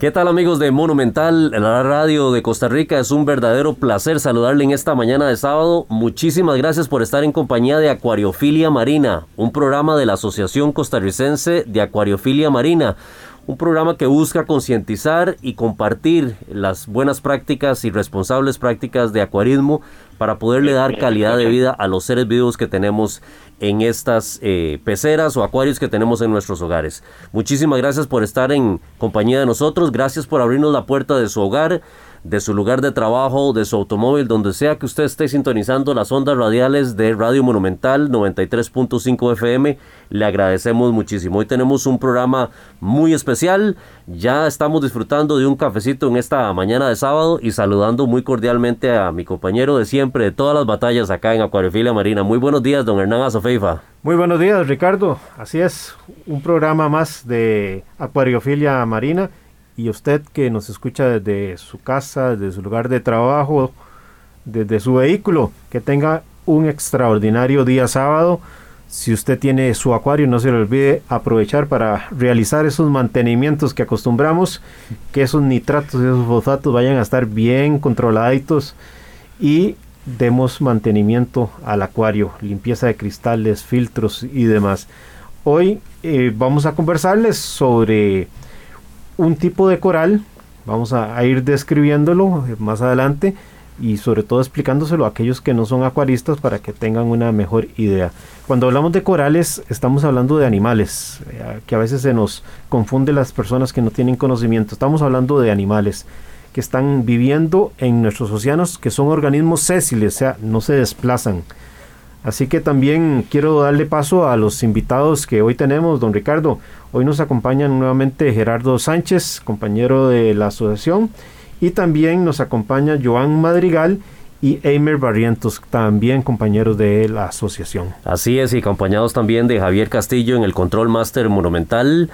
¿Qué tal amigos de Monumental, la radio de Costa Rica? Es un verdadero placer saludarle en esta mañana de sábado. Muchísimas gracias por estar en compañía de Acuariofilia Marina, un programa de la Asociación Costarricense de Acuariofilia Marina un programa que busca concientizar y compartir las buenas prácticas y responsables prácticas de acuarismo para poderle dar calidad de vida a los seres vivos que tenemos en estas eh, peceras o acuarios que tenemos en nuestros hogares. Muchísimas gracias por estar en compañía de nosotros, gracias por abrirnos la puerta de su hogar de su lugar de trabajo, de su automóvil, donde sea que usted esté sintonizando las ondas radiales de Radio Monumental 93.5 FM. Le agradecemos muchísimo. Hoy tenemos un programa muy especial. Ya estamos disfrutando de un cafecito en esta mañana de sábado y saludando muy cordialmente a mi compañero de siempre, de todas las batallas acá en Acuariofilia Marina. Muy buenos días, don Hernán Azofeifa. Muy buenos días, Ricardo. Así es, un programa más de Acuariofilia Marina y usted que nos escucha desde su casa, desde su lugar de trabajo, desde su vehículo, que tenga un extraordinario día sábado. Si usted tiene su acuario, no se le olvide aprovechar para realizar esos mantenimientos que acostumbramos, que esos nitratos y esos fosfatos vayan a estar bien controladitos y demos mantenimiento al acuario, limpieza de cristales, filtros y demás. Hoy eh, vamos a conversarles sobre un tipo de coral, vamos a, ir describiéndolo más adelante y sobre todo explicándoselo a aquellos que no son acuaristas para que tengan una mejor idea. Cuando hablamos de corales estamos hablando de animales, eh, que a veces se nos confunde las personas que no tienen conocimiento. Estamos hablando de animales que están viviendo en nuestros océanos, que son organismos sésiles, o sea, no se desplazan. Así que también quiero darle paso a los invitados que hoy tenemos, don Ricardo. Hoy nos acompañan nuevamente Gerardo Sánchez, compañero de la asociación, y también nos acompaña Joan Madrigal y Eimer Barrientos, también compañeros de la asociación. Así es, y acompañados también de Javier Castillo en el Control Master Monumental.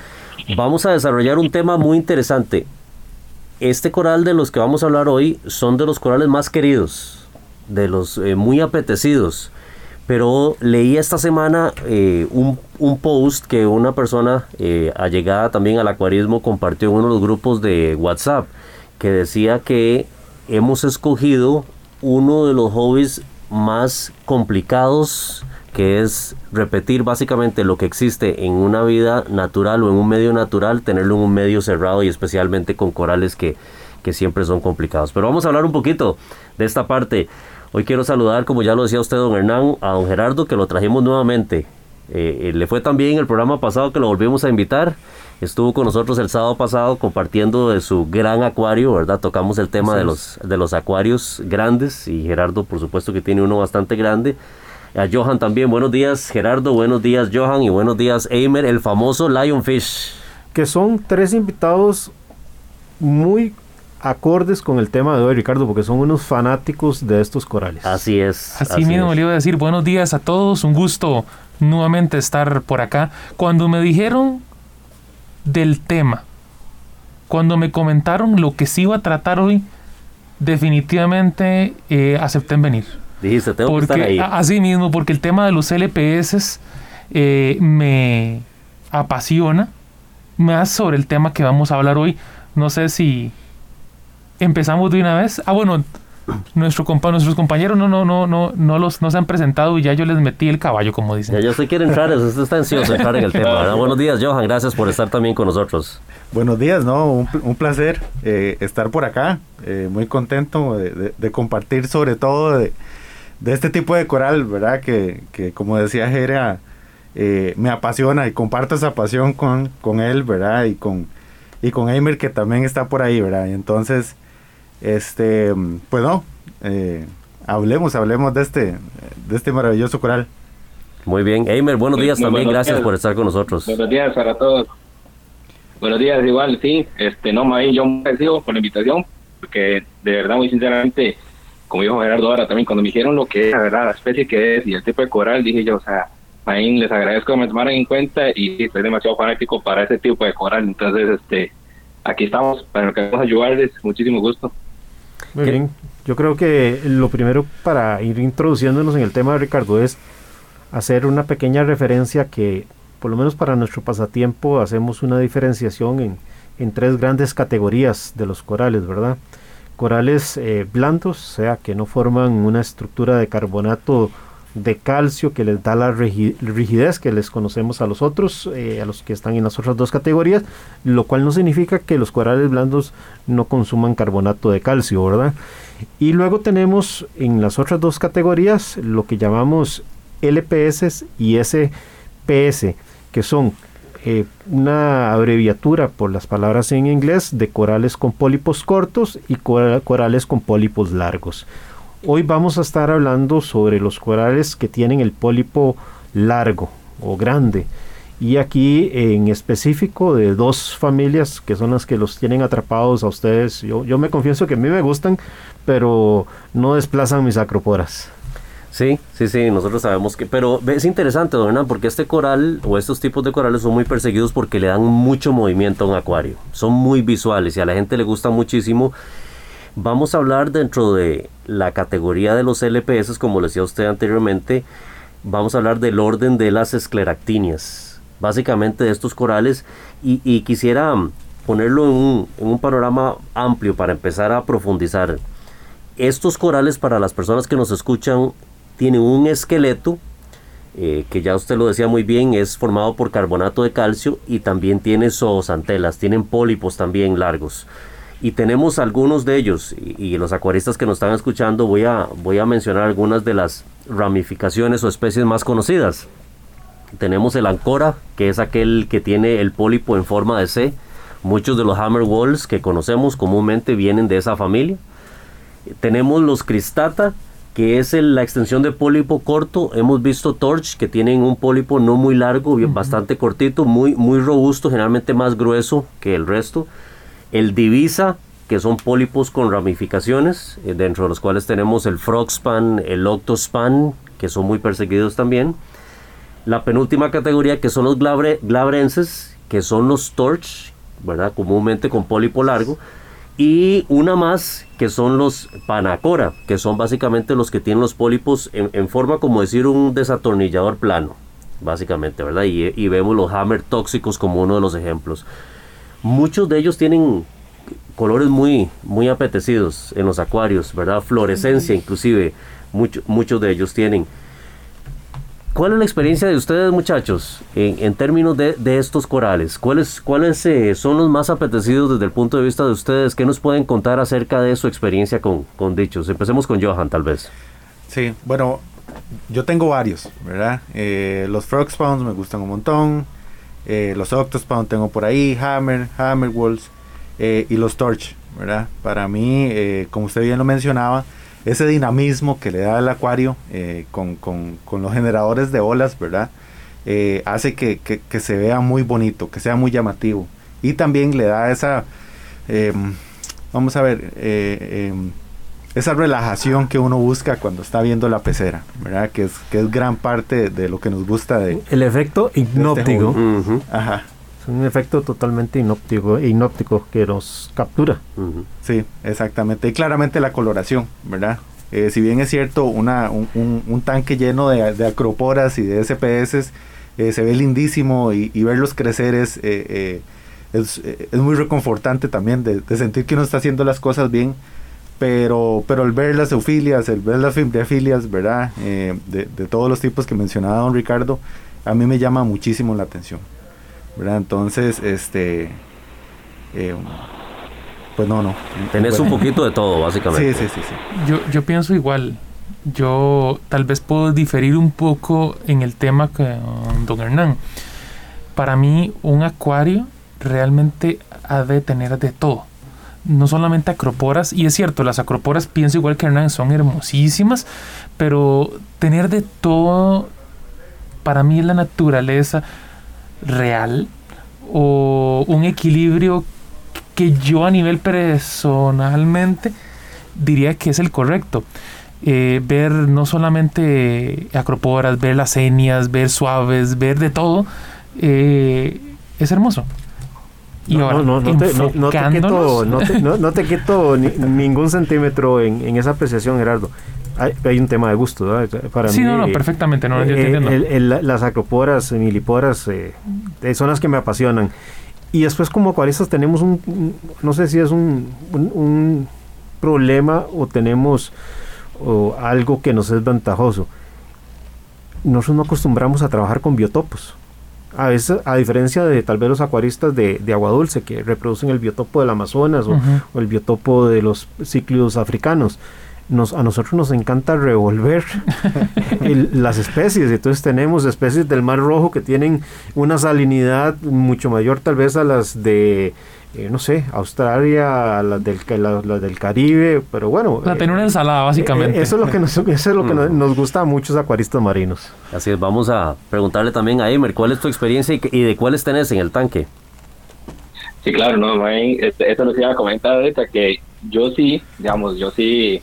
Vamos a desarrollar un tema muy interesante. Este coral de los que vamos a hablar hoy son de los corales más queridos, de los eh, muy apetecidos pero leí esta semana eh, un, post que una persona eh, allegada también al acuarismo compartió en uno de los grupos de WhatsApp que decía que hemos escogido uno de los hobbies más complicados que es repetir básicamente lo que existe en una vida natural o en un medio natural, tenerlo en un medio cerrado y especialmente con corales que, que siempre son complicados. Pero vamos a hablar un poquito de esta parte. Hoy quiero saludar, como ya lo decía usted, don Hernán, a don Gerardo, que lo trajimos nuevamente. Eh, eh, le fue también el programa pasado que lo volvimos a invitar. Estuvo con nosotros el sábado pasado compartiendo de su gran acuario, ¿verdad? Tocamos el tema de los, de los acuarios grandes y Gerardo, por supuesto, que tiene uno bastante grande. A Johan también, buenos días Gerardo, buenos días Johan y buenos días Eimer, el famoso Lionfish. Que son tres invitados muy acordes con el tema de hoy, Ricardo, porque son unos fanáticos de estos corales. Así es. Así, mismo le iba a decir buenos días a todos, un gusto nuevamente estar por acá. Cuando me dijeron del tema, cuando me comentaron lo que se iba a tratar hoy, definitivamente eh, acepté en venir. Dijiste, tengo que estar ahí. Así mismo, porque el tema de los LPS eh, me apasiona más sobre el tema que vamos a hablar hoy. No sé si empezamos de una vez. Ah, bueno, nuestro compa nuestros compañeros no, no, no, no, no, los, no se han presentado y ya yo les metí el caballo, como dicen. Ya yo sé quiere entrar, usted está ansioso de entrar en el tema. Buenos días, Johan, gracias por estar también con nosotros. Buenos días, ¿no? Un, placer eh, estar por acá, eh, muy contento de, compartir sobre todo de, este tipo de coral, ¿verdad? Que, que como decía Jera, eh, me apasiona y comparto esa pasión con, con él, ¿verdad? Y con, y con Eimer que también está por ahí, ¿verdad? Y entonces este, pues no, eh, hablemos, hablemos de este, de este maravilloso coral. Muy bien, Eimer, buenos días también, gracias por estar con nosotros. Buenos días para todos. Buenos días, igual, sí, este, no, más yo me agradecido por la invitación, porque de verdad, muy sinceramente, como dijo Gerardo ahora también, cuando me dijeron lo que es, la verdad, la especie que es y el tipo de coral, dije yo, o sea, ahí les agradezco que me tomaran en cuenta y estoy demasiado fanático para ese tipo de coral, entonces, este, aquí estamos para lo que vamos a ayudarles, muchísimo gusto. Muy bien, yo creo que lo primero para ir introduciéndonos en el tema, Ricardo, es hacer una pequeña referencia que por lo menos para nuestro pasatiempo hacemos una diferenciación en, en tres grandes categorías de los corales, ¿verdad? Corales eh, blandos, o sea, que no forman una estructura de carbonato de calcio que les da la rigidez que les conocemos a los otros, eh, a los que están en las otras dos categorías, lo cual no significa que los corales blandos no consuman carbonato de calcio, ¿verdad? Y luego tenemos en las otras dos categorías lo que llamamos LPS y SPS, que son eh, una abreviatura por las palabras en inglés de corales con pólipos cortos y corales con pólipos largos. Hoy vamos a estar hablando sobre los corales que tienen el pólipo largo o grande y aquí en específico de dos familias que son las que los tienen atrapados a ustedes. Yo, yo me confieso que a mí me gustan, pero no desplazan mis acroporas. Sí, sí, sí, nosotros sabemos que, pero es interesante, don Hernán, porque este coral o estos tipos de corales son muy perseguidos porque le dan mucho movimiento a un acuario, son muy visuales y a la gente le gusta muchísimo. Vamos a hablar dentro de la categoría de los LPS, como le decía usted anteriormente, vamos a hablar del orden de las escleractinias, básicamente de estos corales, y, quisiera ponerlo en un, panorama amplio para empezar a profundizar. Estos corales para las personas que nos escuchan tiene un esqueleto eh, que ya usted lo decía muy bien, es formado por carbonato de calcio y también tiene zoosantelas, tienen pólipos también largos. Y tenemos algunos de ellos, y, los acuaristas que nos están escuchando, voy a, voy a mencionar algunas de las ramificaciones o especies más conocidas. Tenemos el ancora, que es aquel que tiene el pólipo en forma de C. Muchos de los hammer walls que conocemos comúnmente vienen de esa familia. Tenemos los cristata, que es la extensión de pólipo corto. Hemos visto torch que tienen un pólipo no muy largo, bastante cortito, muy, muy robusto, generalmente más grueso que el resto. El divisa, que son pólipos con ramificaciones, eh, dentro de los cuales tenemos el frogspan, el octospan, que son muy perseguidos también. La penúltima categoría, que son los glabrenses, que son los torch, ¿verdad? comúnmente con pólipo largo y una más que son los panacora, que son básicamente los que tienen los pólipos en, forma como decir un desatornillador plano, básicamente, ¿verdad? Y, vemos los hammer tóxicos como uno de los ejemplos. Muchos de ellos tienen colores muy, muy apetecidos en los acuarios, ¿verdad? Fluorescencia inclusive, muchos de ellos tienen. ¿Cuál es la experiencia de ustedes, muchachos, en, términos de, estos corales? ¿Cuáles, cuáles eh, son los más apetecidos desde el punto de vista de ustedes? ¿Qué nos pueden contar acerca de su experiencia con, dichos? Empecemos con Johan, tal vez. Sí, bueno, yo tengo varios, ¿verdad? Eh, los Frog Spawns me gustan un montón. Eh, los Octospawn tengo por ahí, Hammer, Hammer Wolves y los Torch, ¿verdad? Para mí, como usted bien lo mencionaba, ese dinamismo que le da el acuario eh, con, los generadores de olas, ¿verdad? Eh, hace que, se vea muy bonito, que sea muy llamativo. Y también le da esa, em, vamos a ver, eh, em, esa relajación que uno busca cuando está viendo la pecera, ¿verdad? Que es, que es gran parte de lo que nos gusta de... El efecto este hipnótico. Ajá. Es un efecto totalmente inóptico, inóptico que nos captura. Sí, exactamente. Y claramente la coloración, ¿verdad? Eh, si bien es cierto, una, un, tanque lleno de, acroporas y de SPS eh, se ve lindísimo y, verlos crecer es, eh, es, muy reconfortante también de, sentir que uno está haciendo las cosas bien. Pero, pero el ver las eufilias, el ver las filias, ¿verdad? de, de todos los tipos que mencionaba don Ricardo, a mí me llama muchísimo la atención. ¿verdad? Entonces, este, eh, pues no, no. Tenés un poquito de todo, básicamente. Sí, sí, sí. sí. Yo, yo pienso igual. Yo tal vez puedo diferir un poco en el tema con don Hernán. Para mí, un acuario realmente ha de tener de todo. No solamente acroporas, y es cierto, las acroporas, pienso igual que Hernán, son hermosísimas, pero tener de todo, para mí la naturaleza real, o un equilibrio que yo a nivel personalmente diría que es el correcto. Eh, ver no solamente acroporas, ver las enias, ver suaves, ver de todo, eh, es hermoso. Y no, no, no, te, no, te quito, no, te, quito ningún centímetro en, en, esa apreciación, Gerardo. Hay, hay, un tema de gusto, Para sí, no, no, perfectamente, no, eh, las acroporas, miliporas, eh, son las que me apasionan. Y después como acuaristas tenemos un, no sé si es un, un, problema o tenemos algo que nos es ventajoso. Nosotros no acostumbramos a trabajar con biotopos. A veces, a diferencia de tal vez los acuaristas de, de agua dulce que reproducen el biotopo del Amazonas o, o, el biotopo de los cíclidos africanos nos, a nosotros nos encanta revolver las especies. Entonces tenemos especies del Mar Rojo que tienen una salinidad mucho mayor tal vez a las de, eh, no sé, Australia, las del, del Caribe, pero bueno. La tener una ensalada, básicamente. Eh, eso es lo que, nos, eso es lo que mm. nos, gusta a muchos acuaristas marinos. Así es, vamos a preguntarle también a Emer, ¿cuál es tu experiencia y, de cuáles tenés en el tanque? Sí, claro, no, este, esto nos iba a comentar ahorita que yo sí, digamos, yo sí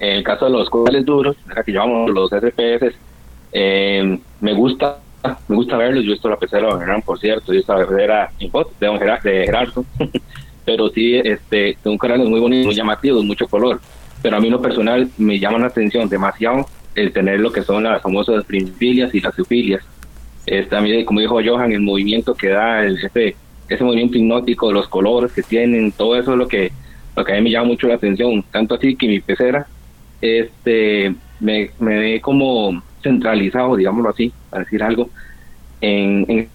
en el caso de los corales duros, que llevamos los SPS, eh, me gusta me gusta verlos. Yo esto la pecera de Gerardo, por cierto, yo estaba era de, de Gerardo, pero sí, este, son corales muy bonitos, muy llamativos, mucho color. Pero a mí, lo personal, me llama la atención demasiado el tener lo que son las famosas primifilias y las eufilias. Este, como dijo Johan, el movimiento que da, el, ese, ese movimiento hipnótico, los colores que tienen, todo eso es lo que, lo que a mí me llama mucho la atención. Tanto así que mi pecera este, me, me ve como centralizado, digámoslo así, para decir algo, en, en el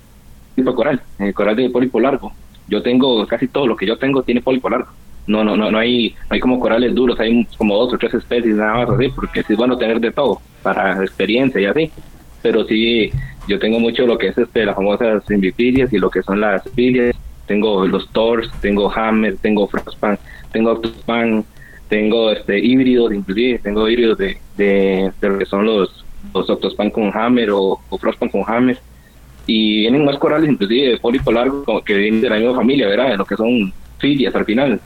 tipo de coral, en el coral de pólipo largo. Yo tengo, casi todo lo que yo tengo tiene pólipo largo. No, no, no, no hay, no hay como corales duros, hay como dos o tres especies nada más así, porque es bueno tener de todo, para experiencia y así. Pero sí, yo tengo mucho lo que es este, las famosas invipilias y lo que son las filias. Tengo los Tors, tengo Hammer, tengo Frostpan, tengo Octospan, tengo este híbridos, inclusive tengo híbridos de, de, lo que son los, los Octospan con Hammer o, Frostpan con Hammer. Y vienen más corales, inclusive de pólipo largo, que vienen de la misma familia, ¿verdad? De lo que son filias al final.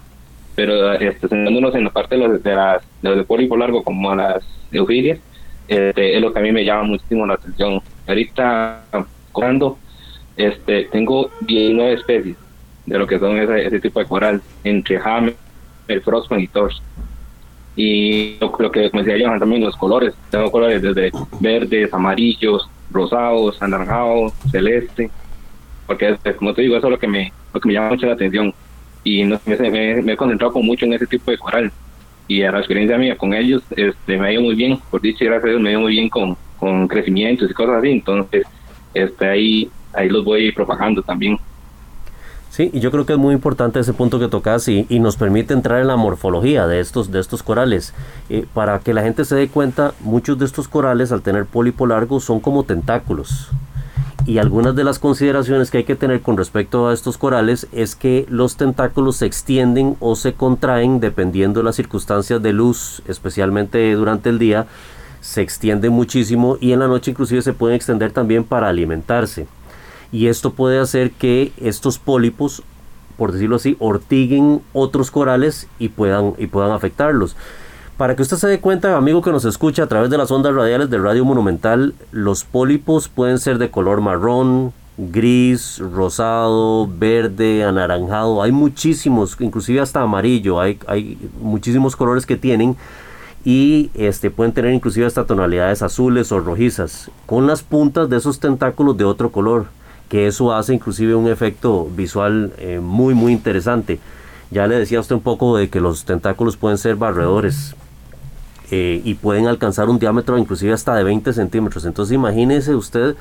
Pero este, centrándonos en la parte de los de, las, de, pólipo largo, como a las eufilias, este, es lo que a mí me llama muchísimo la atención. Ahorita, cuando este, tengo 19 especies de lo que son ese, ese tipo de coral, entre Hammer, el Frostman y Torch. Y lo, que me decía también, los colores. Tengo colores desde verdes, amarillos, rosados, anaranjados, celeste. Porque, como te digo, eso es lo que me, lo que me llama mucho la atención. Y no, me, me, he concentrado mucho en ese tipo de coral. Y a la experiencia mía con ellos este, me ha ido muy bien. Por dicho, gracias me ha ido muy bien con, con crecimientos y cosas así. Entonces, este, ahí, ahí los voy propagando también. Sí, y yo creo que es muy importante ese punto que tocas y, nos permite entrar en la morfología de estos, de estos corales. Eh, para que la gente se dé cuenta, muchos de estos corales al tener pólipo largo son como tentáculos. Y algunas de las consideraciones que hay que tener con respecto a estos corales es que los tentáculos se extienden o se contraen dependiendo de las circunstancias de luz, especialmente durante el día, se extienden muchísimo y en la noche inclusive se pueden extender también para alimentarse y esto puede hacer que estos pólipos, por decirlo así, ortiguen otros corales y puedan, y puedan afectarlos. Para que usted se dé cuenta, amigo que nos escucha a través de las ondas radiales del Radio Monumental, los pólipos pueden ser de color marrón, gris, rosado, verde, anaranjado. Hay muchísimos, inclusive hasta amarillo. Hay, hay muchísimos colores que tienen y este, pueden tener inclusive hasta tonalidades azules o rojizas, con las puntas de esos tentáculos de otro color que eso hace inclusive un efecto visual eh, muy muy interesante. Ya le decía usted un poco de que los tentáculos pueden ser barredores eh, y pueden alcanzar un diámetro inclusive hasta de 20 centímetros. Entonces imagínese usted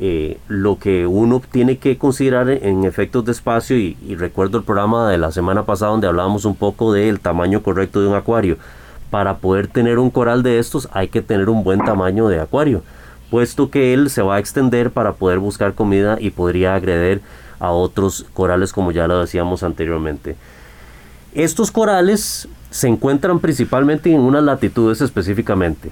eh, lo que uno tiene que considerar en efectos de espacio y, y, recuerdo el programa de la semana pasada donde hablábamos un poco del tamaño correcto de un acuario. Para poder tener un coral de estos hay que tener un buen tamaño de acuario puesto que él se va a extender para poder buscar comida y podría agreder a otros corales como ya lo decíamos anteriormente. Estos corales se encuentran principalmente en unas latitudes específicamente,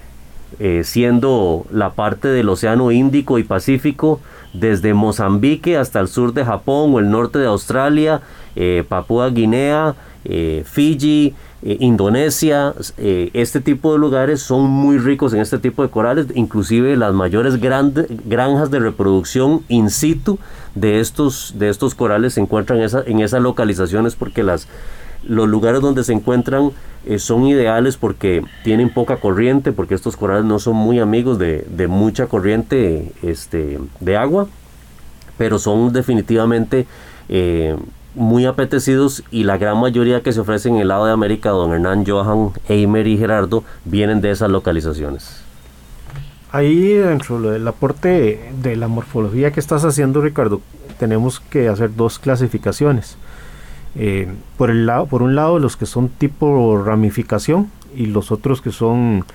eh, siendo la parte del Océano Índico y Pacífico, desde Mozambique hasta el sur de Japón o el norte de Australia, eh, Papúa Guinea, eh, Fiji, Indonesia, este tipo de lugares son muy ricos en este tipo de corales, inclusive las mayores granjas de reproducción in situ de estos, de estos corales se encuentran esa, en esas localizaciones porque las, los lugares donde se encuentran eh, son ideales porque tienen poca corriente, porque estos corales no son muy amigos de, mucha corriente este, de agua, pero son definitivamente eh, muy apetecidos y la gran mayoría que se ofrecen en el lado de América, don Hernán, Johan, Eimer y Gerardo, vienen de esas localizaciones. Ahí dentro del aporte de la morfología que estás haciendo, Ricardo, tenemos que hacer dos clasificaciones. Eh, por, el lado, por un lado los que son tipo ramificación y los otros que son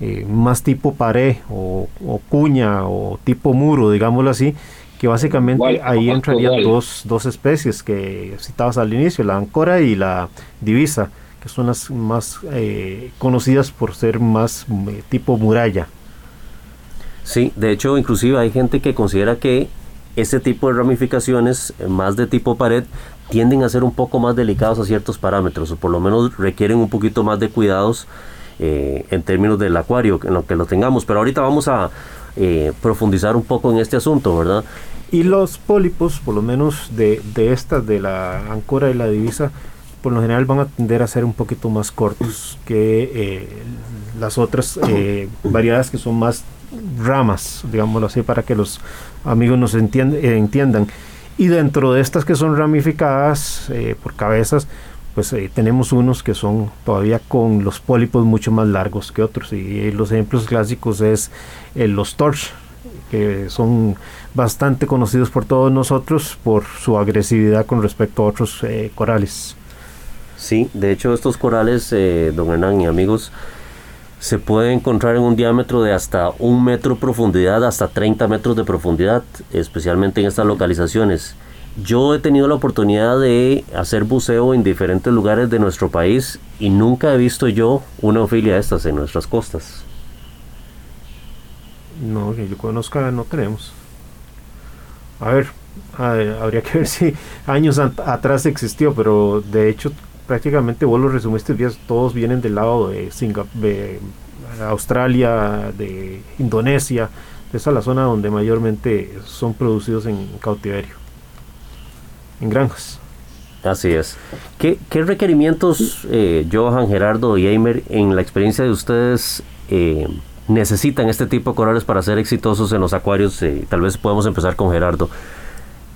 eh, más tipo pared o, cuña o tipo muro, digámoslo así, que básicamente ahí entrarían dos, dos especies que citabas al inicio, la ancora y la divisa, que son las más eh, conocidas por ser más tipo muralla. Sí, de hecho inclusive hay gente que considera que ese tipo de ramificaciones, más de tipo pared, tienden a ser un poco más delicados a ciertos parámetros, o por lo menos requieren un poquito más de cuidados eh, en términos del acuario, en lo que lo tengamos. Pero ahorita vamos a eh, profundizar un poco en este asunto, ¿verdad? Y los pólipos, por lo menos de, de estas, de la ancora y la divisa, por lo general van a tender a ser un poquito más cortos que eh, las otras variedades que son más ramas, digámoslo así, para que los amigos nos entiendan. Y dentro de estas que son ramificadas eh, por cabezas, pues eh, tenemos unos que son todavía con los pólipos mucho más largos que otros. Y los ejemplos clásicos es eh, los torch, que son bastante conocidos por todos nosotros por su agresividad con respecto a otros corales. Sí, de hecho estos corales, don Hernán y amigos, se puede encontrar en un diámetro de hasta un metro de profundidad, hasta 30 metros de profundidad, especialmente en estas localizaciones. Yo he tenido la oportunidad de hacer buceo en diferentes lugares de nuestro país y nunca he visto yo una ofilia de estas en nuestras costas. No, que yo conozca no tenemos. A ver, habría que ver si años atrás existió, pero de hecho prácticamente vos lo resumiste todos vienen del lado de, de Australia, de Indonesia, esa es la zona donde mayormente son producidos en cautiverio, en granjas. Así es. ¿Qué, requerimientos, eh, Johan, Gerardo y Eimer, en la experiencia de ustedes, eh, necesitan este tipo de corales para ser exitosos en los acuarios? Eh, tal vez podemos empezar con Gerardo.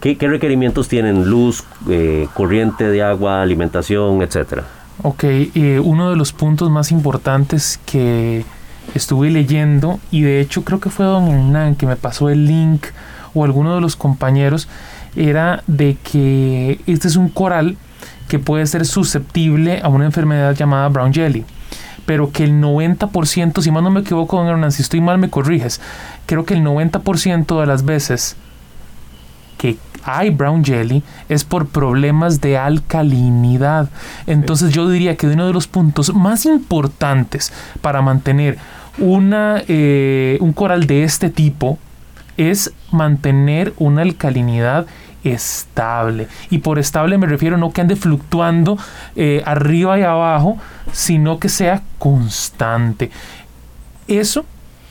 ¿Qué, requerimientos tienen? Luz, eh, corriente de agua, alimentación, etcétera. Ok, eh, uno de los puntos más importantes que estuve leyendo, y de hecho creo que fue don Hernán que me pasó el link, o alguno de los compañeros, era de que este es un coral que puede ser susceptible a una enfermedad llamada brown jelly pero que el 90%, si mal no me equivoco, don Hernán, si estoy mal me corriges, creo que el 90% de las veces que hay brown jelly es por problemas de alcalinidad. Entonces yo diría que uno de los puntos más importantes para mantener una, eh, un coral de este tipo es mantener una alcalinidad estable. Y por estable me refiero no que ande fluctuando eh, arriba y abajo, sino que sea constante. Eso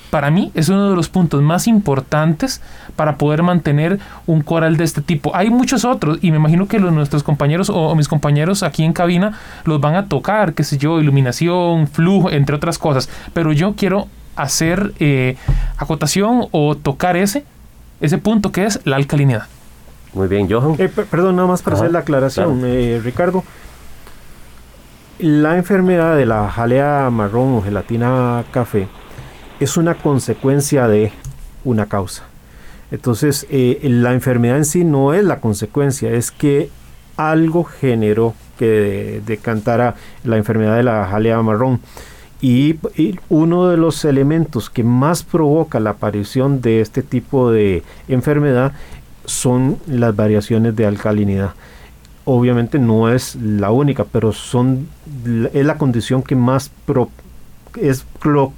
para mí es uno de los puntos más importantes para poder mantener un coral de este tipo. Hay muchos otros y me imagino que los, nuestros compañeros o, mis compañeros aquí en cabina los van a tocar, qué sé yo, iluminación, flujo, entre otras cosas. Pero yo quiero hacer eh, acotación o tocar ese, ese punto que es la alcalinidad. Muy bien, Johan. Eh, perdón, nada más para hacer la aclaración, eh, Ricardo. La enfermedad de la jalea marrón o gelatina café es una consecuencia de una causa. Entonces, eh, la enfermedad en sí no es la consecuencia, es que algo generó que decantara la enfermedad de la jalea marrón. Y, uno de los elementos que más provoca la aparición de este tipo de enfermedad son las variaciones de alcalinidad. obviamente no es la única, pero son es la condición que más es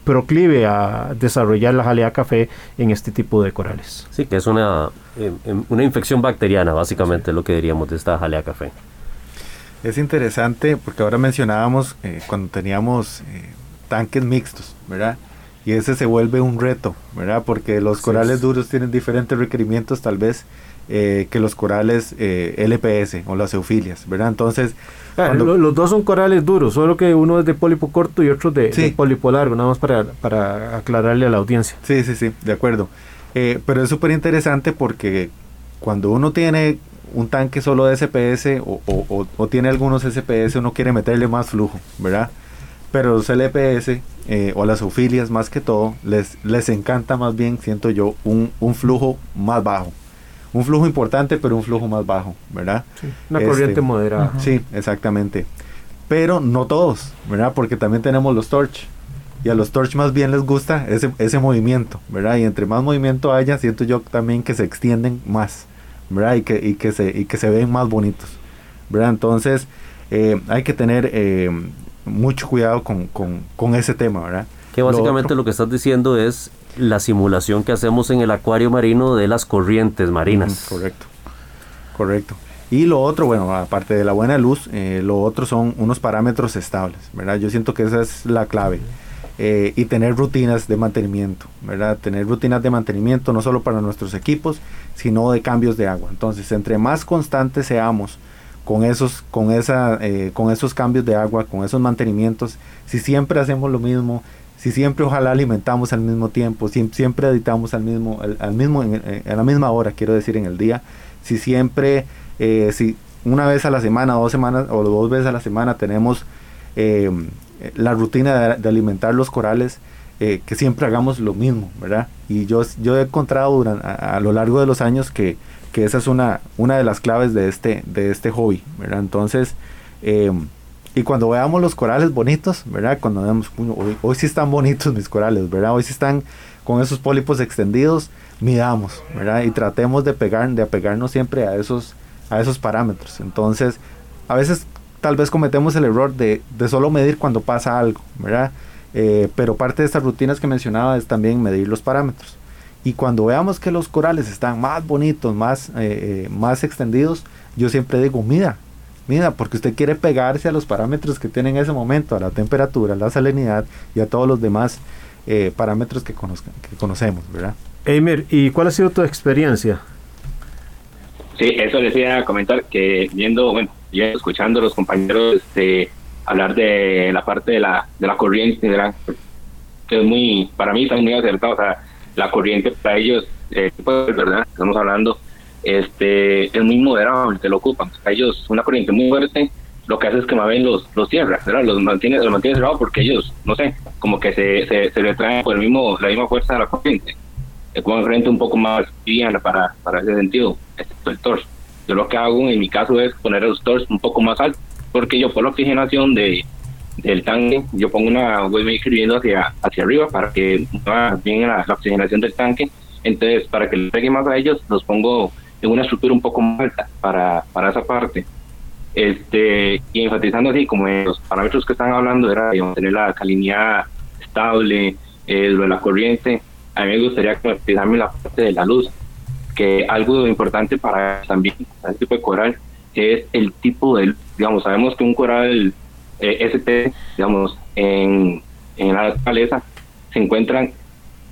proclive a desarrollar la jalea café en este tipo de corales. Sí, que es una, em, em, una infección bacteriana, básicamente, lo que diríamos de esta jalea café. Es interesante porque ahora mencionábamos eh, cuando teníamos eh, tanques mixtos, ¿verdad? Y ese se vuelve un reto, ¿verdad? Porque los corales duros tienen diferentes requerimientos tal vez eh, que los corales LPS o las eufilias, ¿verdad? Entonces... los dos son corales duros, solo que uno es de pólipo corto y otro de, de pólipo largo, nada más para, para aclararle a la audiencia. Sí, sí, sí, de acuerdo. pero es súper interesante porque cuando uno tiene un tanque solo de SPS o, tiene algunos SPS, uno quiere meterle más flujo, ¿verdad? Pero los LPS eh, o las eufilias más que todo, les, les encanta más bien, siento yo, un, flujo más bajo. Un flujo importante, pero un flujo más bajo, ¿verdad? una corriente este, moderada. Sí, exactamente. Pero no todos, ¿verdad? Porque también tenemos los torch. Y a los torch más bien les gusta ese, ese movimiento, ¿verdad? Y entre más movimiento haya, siento yo también que se extienden más. ¿verdad? Y que, y que, se, y que se ven más bonitos, ¿verdad? Entonces, eh, hay que tener eh, mucho cuidado con, con, con, ese tema, ¿verdad? Que básicamente lo, que estás diciendo es la simulación que hacemos en el acuario marino de las corrientes marinas. correcto, correcto. Y lo otro, bueno, aparte de la buena luz, eh, lo otro son unos parámetros estables, ¿verdad? Yo siento que esa es la clave. Eh, y tener rutinas de mantenimiento, ¿verdad? Tener rutinas de mantenimiento no solo para nuestros equipos, sino de cambios de agua. Entonces, entre más constantes seamos con esos, con esa, eh, con esos cambios de agua, con esos mantenimientos, si siempre hacemos lo mismo, si siempre ojalá alimentamos al mismo tiempo, si siempre editamos al mismo, al, mismo en, la misma hora, quiero decir, en el día, si siempre, eh, si una vez a la semana, dos semanas o dos veces a la semana tenemos eh, la rutina de, alimentar los corales, eh, que siempre hagamos lo mismo, ¿verdad? Y yo, yo he encontrado durante, a, lo largo de los años que, que, esa es una, una de las claves de este, de este hobby, ¿verdad? Entonces, em, y cuando veamos los corales bonitos, ¿verdad? Cuando vemos, hoy, hoy sí están bonitos mis corales, ¿verdad? Hoy sí están con esos pólipos extendidos, midamos, ¿verdad? Y tratemos de pegar, de apegarnos siempre a esos, a esos parámetros. Entonces, a veces tal vez cometemos el error de, solo medir cuando pasa algo, ¿verdad? Eh, pero parte de estas rutinas que mencionaba es también medir los parámetros. Y cuando veamos que los corales están más bonitos, más, eh, eh, más extendidos, yo siempre digo, mira, mira, porque usted quiere pegarse a los parámetros que tiene en ese momento, a la temperatura, a la salinidad y a todos los demás parámetros que, que conocemos, ¿verdad? Eimer, ¿y cuál ha sido tu experiencia? Sí, eso les iba a comentar que viendo, bueno, yo escuchando a los compañeros este, hablar de la parte de la, de la corriente, que es muy, para mí está muy acertado, o sea, la corriente para ellos, eh, pues, ¿verdad? Estamos hablando, este, es muy moderado el que lo ocupan. Para ellos, una corriente muy fuerte, lo que hace es que ven los, los cierra, ¿verdad? Los mantiene, los mantiene cerrados porque ellos, no sé, como que se, se, se retraen por el mismo, la misma fuerza de la corriente. Es una corriente un poco más liviana para, para ese sentido, excepto el torso. Yo lo que hago en mi caso es poner los stores un poco más alto, porque yo por la oxigenación de, del tanque, yo pongo una, voy escribiendo hacia, hacia arriba para que va bien la, oxigenación del tanque. Entonces, para que le pegue más a ellos, los pongo en una estructura un poco más alta para, para esa parte. Este, y enfatizando así, como en los parámetros que están hablando, era de mantener la calinidad estable, eh, lo de la corriente. A mí me gustaría que la parte de la luz que algo importante para también este tipo de coral es el tipo de, digamos, sabemos que un coral eh, ST, digamos, en, en la naturaleza se encuentran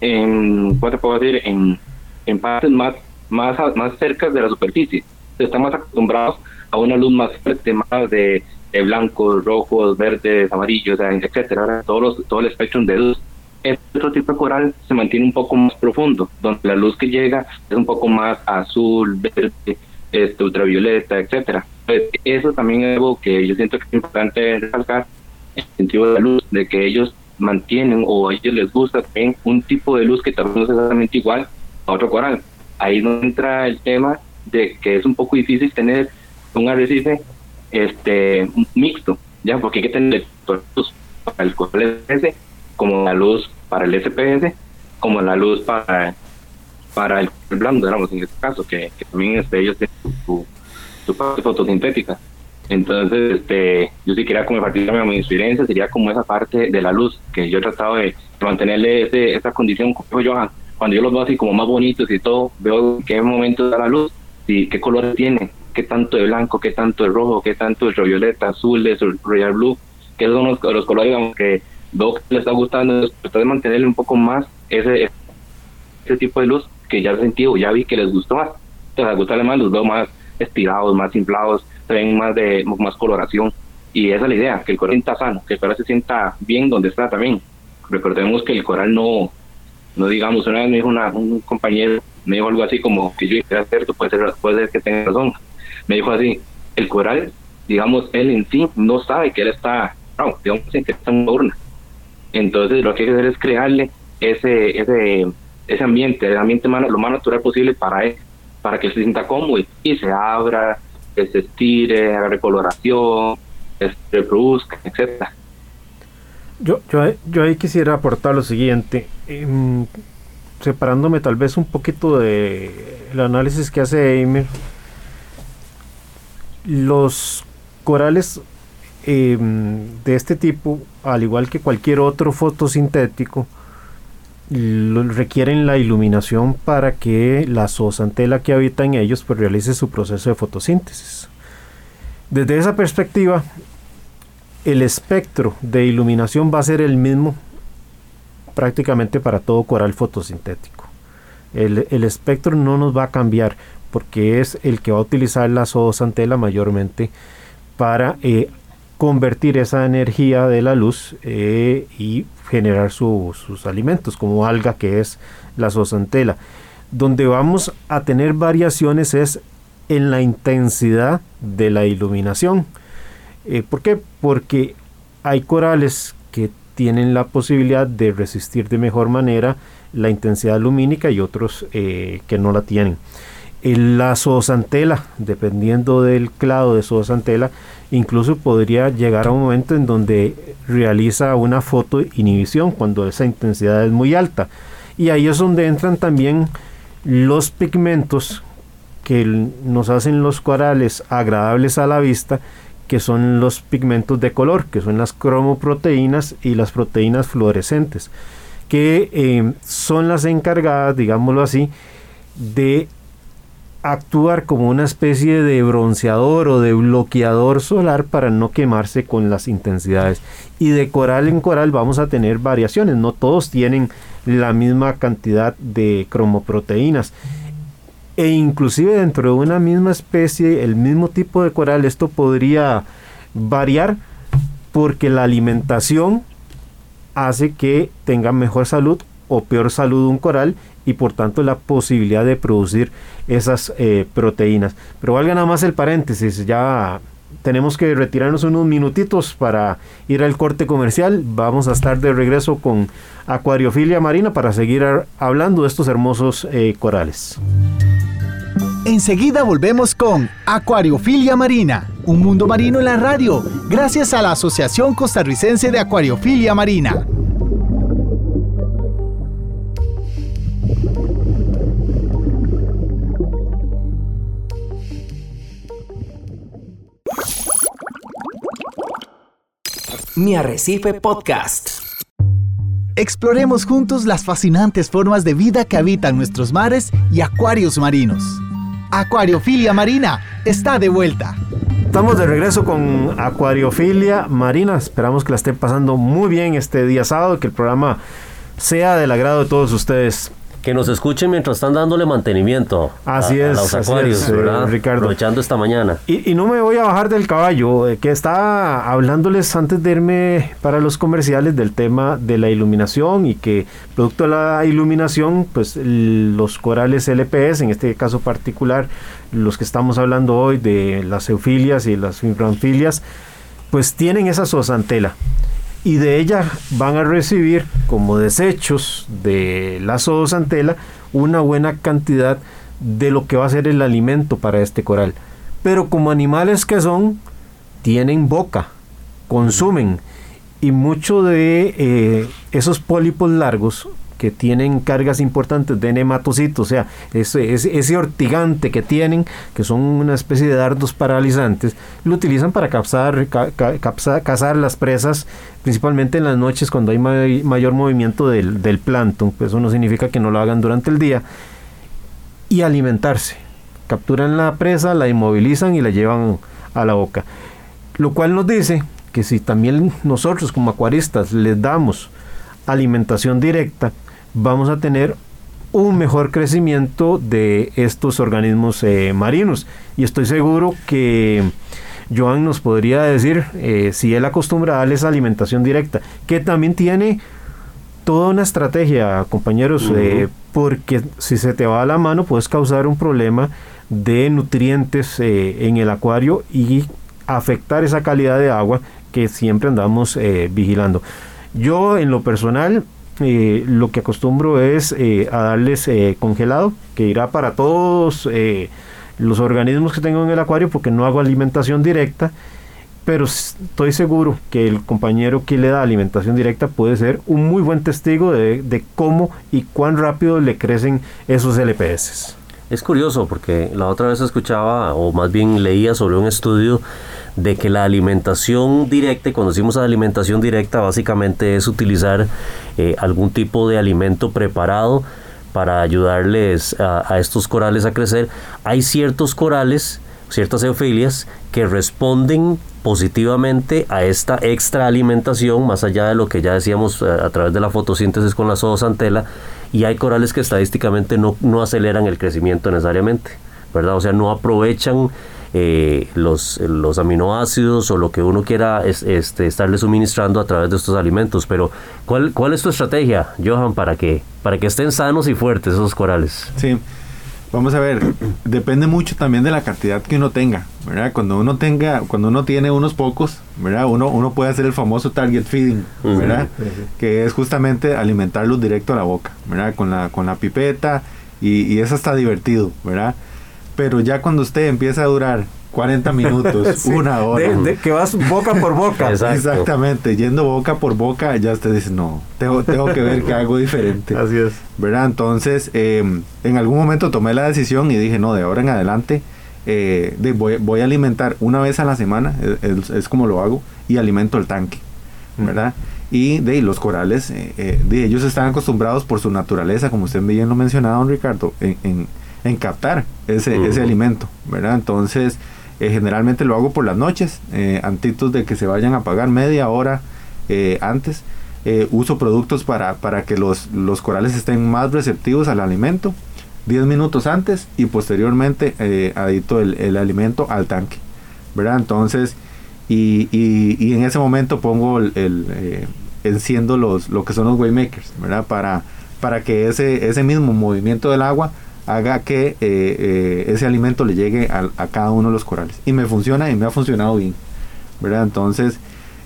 en, ¿cómo te puedo decir? En, en partes más, más, más cerca de la superficie. Están más acostumbrados a una luz más fuerte, más de, de blancos, rojos, verdes, amarillos, etcétera, todos los, todo el espectro de luz este otro tipo de coral se mantiene un poco más profundo, donde la luz que llega es un poco más azul, verde, este, ultravioleta, etcétera. Pues eso también es algo que yo siento que es importante recalcar en el sentido de la luz, de que ellos mantienen o a ellos les gusta también un tipo de luz que también no es exactamente igual a otro coral. Ahí no entra el tema de que es un poco difícil tener un arrecife este mixto, ya porque hay que tener luz para el coral ese como la luz para el SPS, como la luz para, para el blando, digamos, en este caso, que, también este, ellos tienen su, su parte fotosintética. Entonces, este, yo sí quería compartir mi experiencia, sería como esa parte de la luz, que yo he tratado de mantenerle ese, esa condición, Johan, cuando yo los veo así como más bonitos y todo, veo qué momento da la luz y qué colores tiene, qué tanto de blanco, qué tanto de rojo, qué tanto de violeta, azul, de royal blue, que son los, los colores que veo que le está gustando, tratar de mantenerle un poco más ese, ese tipo de luz que ya he sentido, ya vi que les gustó más. Entonces, a gustarle más, los veo más estirados, más inflados, se ven más de más coloración. Y esa es la idea, que el coral está sano, que el coral se sienta bien donde está también. Recordemos que el coral no, no digamos, una vez me dijo un compañero, me dijo algo así como que yo era cierto, puede ser, puede ser que tenga razón. Me dijo así, el coral, digamos, él en sí no sabe que él está, no, digamos, que está en una urna. Entonces lo que hay que hacer es crearle ese, ese, ese ambiente, el ambiente lo más natural posible para él, para que se sienta cómodo y se abra, se estire, haga recoloración, se reproduzca, etcétera. Yo, yo, yo ahí quisiera aportar lo siguiente, em, separándome tal vez un poquito de el análisis que hace Eimer. Los corales em, de este tipo, al igual que cualquier otro fotosintético, requieren la iluminación para que la zoosantela que habita en ellos pues, realice su proceso de fotosíntesis. Desde esa perspectiva, el espectro de iluminación va a ser el mismo prácticamente para todo coral fotosintético. El, espectro no nos va a cambiar porque es el que va a utilizar la zoosantela mayormente para eh, convertir esa energía de la luz eh, y generar sus alimentos, como alga que es la zoosantela. Donde vamos a tener variaciones es en la intensidad de la iluminación. Eh, ¿Por qué? Porque hay corales que tienen la posibilidad de resistir de mejor manera la intensidad lumínica y otros eh, que no la tienen. La zoosantela, dependiendo del clado de zoosantela, incluso podría llegar a un momento en donde realiza una foto inhibición cuando esa intensidad es muy alta. Y ahí es donde entran también los pigmentos que nos hacen los corales agradables a la vista, que son los pigmentos de color, que son las cromoproteínas y las proteínas fluorescentes, que eh, son las encargadas, digámoslo así, de actuar como una especie de bronceador o de bloqueador solar para no quemarse con las intensidades. Y de coral en coral vamos a tener variaciones, no todos tienen la misma cantidad de cromoproteínas. E inclusive dentro de una misma especie, el mismo tipo de coral, esto podría variar porque la alimentación hace que tenga mejor salud o peor salud un coral y por tanto la posibilidad de producir esas eh, proteínas. Pero valga nada más el paréntesis, ya tenemos que retirarnos unos minutitos para ir al corte comercial. Vamos a estar de regreso con Acuariofilia Marina para seguir hablando de estos hermosos eh, corales. Enseguida volvemos con Acuariofilia Marina, un mundo marino en la radio, gracias a la Asociación Costarricense de Acuariofilia Marina. Mi Arrecife Podcast. Exploremos juntos las fascinantes formas de vida que habitan nuestros mares y acuarios marinos. Acuariofilia Marina está de vuelta. Estamos de regreso con Acuariofilia Marina. Esperamos que la estén pasando muy bien este día sábado y que el programa sea del agrado de todos ustedes que nos escuchen mientras están dándole mantenimiento así a, es, los acuarios, eh, ¿verdad? Ricardo. Aprovechando esta mañana. Y, no me voy a bajar del caballo, eh, que estaba hablándoles antes de irme para los comerciales del tema de la iluminación y que producto de la iluminación, pues los corales LPS, en este caso particular, los que estamos hablando hoy de las eufilias y las fibranfilias, pues tienen esa zooxantela y de ella van a recibir como desechos de la zoosantela una buena cantidad de lo que va a ser el alimento para este coral. Pero como animales que son, tienen boca, consumen y mucho de eh, esos pólipos largos que tienen cargas importantes de nematocitos, o sea, ese, ese, ortigante que tienen, que son una especie de dardos paralizantes, lo utilizan para ca- ca- cazar las presas, principalmente en las noches cuando hay may- mayor movimiento del, del plancton, pues eso no significa que no lo hagan durante el día, y alimentarse. Capturan la presa, la inmovilizan y la llevan a la boca. Lo cual nos dice que si también nosotros como acuaristas les damos alimentación directa, vamos a tener un mejor crecimiento de estos organismos eh, marinos. Y estoy seguro que Joan nos podría decir eh, si él acostumbra a darles alimentación directa, que también tiene toda una estrategia, compañeros, eh, porque si se te va a la mano puedes causar un problema de nutrientes en el acuario y afectar esa calidad de agua que siempre andamos vigilando. Yo en lo personal eh, lo que acostumbro es eh, a darles eh, congelado, que irá para todos los organismos que tengo en el acuario porque no hago alimentación directa pero estoy seguro que el compañero que le da alimentación directa puede ser un muy buen testigo de, de cómo y cuán rápido le crecen esos LPS. Es curioso porque la otra vez escuchaba, o más bien leía sobre un estudio de que la alimentación directa, y cuando decimos alimentación directa, básicamente es utilizar eh, algún tipo de alimento preparado para ayudarles a, estos corales a crecer. Hay ciertos corales, ciertas eufilias, que responden positivamente a esta extra alimentación, más allá de lo que ya decíamos eh, a través de la fotosíntesis con la zoosantela, y hay corales que estadísticamente no, no aceleran el crecimiento necesariamente, ¿verdad? O sea, no aprovechan eh, los, los aminoácidos o lo que uno quiera es, este, estarle suministrando a través de estos alimentos. Pero, ¿cuál, cuál es tu estrategia, Johan, para que, para que estén sanos y fuertes esos corales? Sí. Vamos a ver, depende mucho también de la cantidad que uno tenga, ¿verdad? Cuando uno tenga, cuando uno tiene unos pocos, ¿verdad? Uno, uno puede hacer el famoso target feeding, ¿verdad? Que es justamente alimentarlos directo a la boca, ¿verdad? Con la, con la pipeta y, y eso está divertido, ¿verdad? Pero ya cuando usted empieza a durar 40 minutos, Sí, una hora. de- de que vas boca por boca. Exactamente, yendo boca por boca, ya usted dice, no, tengo, tengo que ver que hago diferente. Así es. ¿verdad? Entonces, eh, en algún momento tomé la decisión y dije, no, de ahora en adelante eh, de- voy, voy a alimentar una vez a la semana, es, es- como lo hago, y alimento el tanque, ¿verdad? Y de los corales, eh, eh, de ellos están acostumbrados por su naturaleza, como usted bien lo mencionaba, don Ricardo, en, en- en captar ese, ese alimento, ¿verdad? Entonces, eh, generalmente lo hago por las noches, eh, antitos de que se vayan a pagar media hora eh, antes. Eh, uso productos para, para que los, los corales estén más receptivos al alimento 10 minutos antes y posteriormente adito el, el alimento al tanque ¿verdad? entonces y, y- y en ese momento pongo el, el, enciendo los lo que son los waymakers ¿verdad? para para que ese ese mismo movimiento del agua haga que eh, eh, ese alimento le llegue al- a, cada uno de los corales y me funciona y me ha funcionado bien ¿verdad? entonces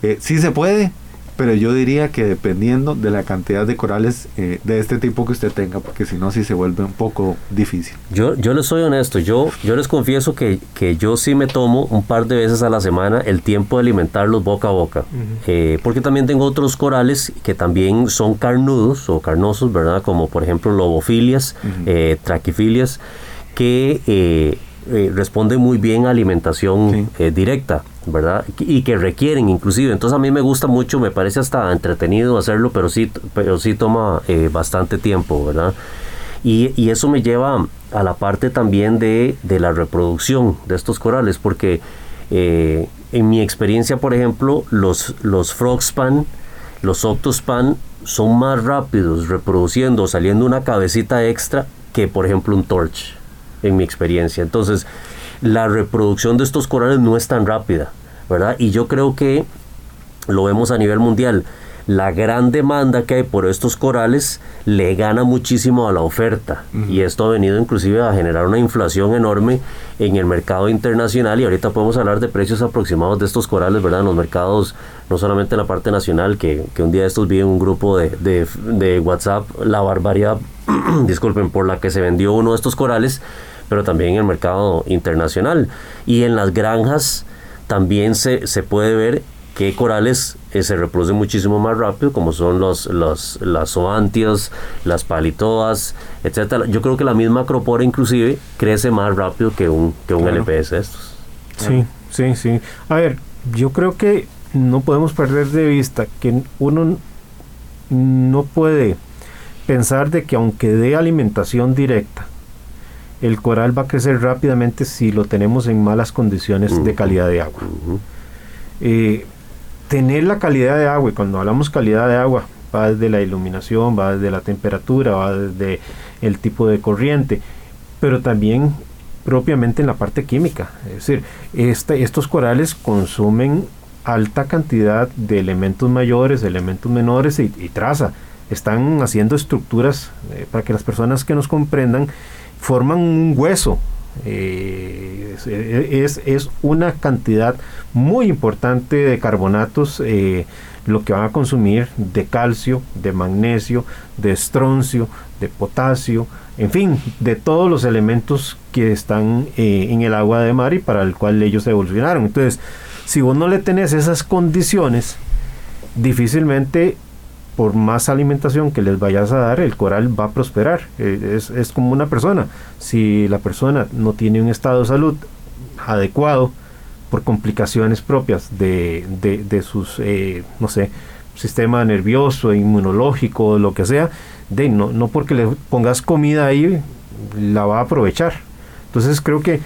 eh, sí se puede pero yo diría que dependiendo de la cantidad de corales eh, de este tipo que usted tenga, porque si no, sí se vuelve un poco difícil. Yo, yo les soy honesto, yo, yo les confieso que, que yo sí me tomo un par de veces a la semana el tiempo de alimentarlos boca a boca. Eh, porque también tengo otros corales que también son carnudos o carnosos, ¿verdad? Como por ejemplo lobofilias, eh, traquifilias, que eh, responden muy bien a alimentación Sí. eh, directa, ¿verdad? Y que requieren inclusive. Entonces a mí me gusta mucho, me parece hasta entretenido hacerlo, pero sí, pero sí toma eh, bastante tiempo, ¿verdad? Y, y eso me lleva a la parte también de, de la reproducción de estos corales, porque en mi experiencia, por ejemplo, los, los frogspan, los octospan son más rápidos reproduciendo, saliendo una cabecita extra que, por ejemplo, un torch, en mi experiencia. Entonces, la reproducción de estos corales no es tan rápida, ¿verdad? Y yo creo que lo vemos a nivel mundial. La gran demanda que hay por estos corales le gana muchísimo a la oferta y esto ha venido inclusive a generar una inflación enorme en el mercado internacional y ahorita podemos hablar de precios aproximados de estos corales, ¿verdad? En los mercados, no solamente en la parte nacional, que, que un día de estos vi en un grupo de, de, de WhatsApp la barbaridad, disculpen, por la que se vendió uno de estos corales, pero también en el mercado internacional y en las granjas también se, se puede ver qué corales eh, se reproducen muchísimo más rápido, como son los, los, las zoantias, las palitoas, etcétera. Yo creo que la misma acropora inclusive crece más rápido que un, que un LPS estos. Sí, sí, sí. A ver, yo creo que no podemos perder de vista que uno no puede pensar de que aunque dé alimentación directa, el coral va a crecer rápidamente si lo tenemos en malas condiciones de calidad de agua. Eh, tener la calidad de agua, y cuando hablamos calidad de agua, va desde la iluminación, va desde la temperatura, va desde el tipo de corriente, pero también propiamente en la parte química. Es decir, este, estos corales consumen alta cantidad de elementos mayores, elementos menores y, traza. Están haciendo estructuras, eh, para que las personas que nos comprendan, forman un hueso. Eh, es, una cantidad muy importante de carbonatos eh, lo que van a consumir de calcio, de magnesio, de estroncio, de potasio, en fin, de todos los elementos que están en el agua de mar y para el cual ellos evolucionaron. Entonces, si vos no le tenés esas condiciones, difícilmente por más alimentación que les vayas a dar, el coral va a prosperar. Eh, es, como una persona. Si la persona no tiene un estado de salud adecuado por complicaciones propias de, de, sus, eh, no sé, sistema nervioso, inmunológico, lo que sea, de, no, no porque le pongas comida ahí, la va a aprovechar. Entonces creo que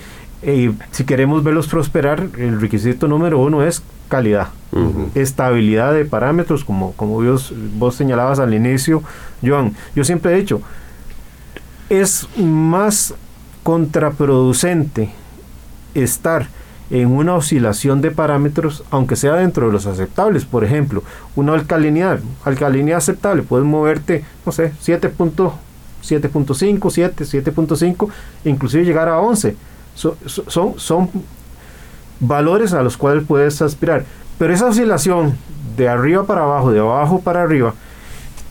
si queremos verlos prosperar, el requisito número uno es calidad, estabilidad de parámetros, como, como vos, vos señalabas al inicio, Joan. Yo siempre he dicho, es más contraproducente estar en una oscilación de parámetros, aunque sea dentro de los aceptables. Por ejemplo, una alcalinidad, alcalinidad aceptable, puedes moverte, no sé, 7.5, 7, 7.5, inclusive llegar a 11 son, son, valores a los cuales puedes aspirar. Pero esa oscilación de arriba para abajo, de abajo para arriba,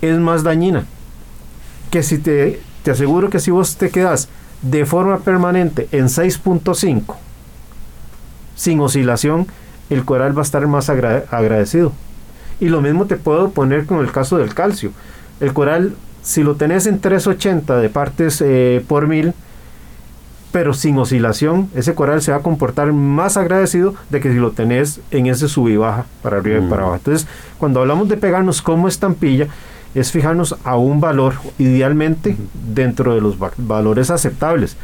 es más dañina. Que si te, te aseguro que si vos te quedas de forma permanente en 6.5, sin oscilación, el coral va a estar más agradecido. Y lo mismo te puedo poner con el caso del calcio. El coral, si lo tenés en 380 de partes eh, por mil, pero sin oscilación, ese coral se va a comportar más agradecido de que si lo tenés en ese sub y baja para arriba y para mm. abajo. Entonces, cuando hablamos de pegarnos como estampilla, es fijarnos a un valor, idealmente dentro de los valores aceptables.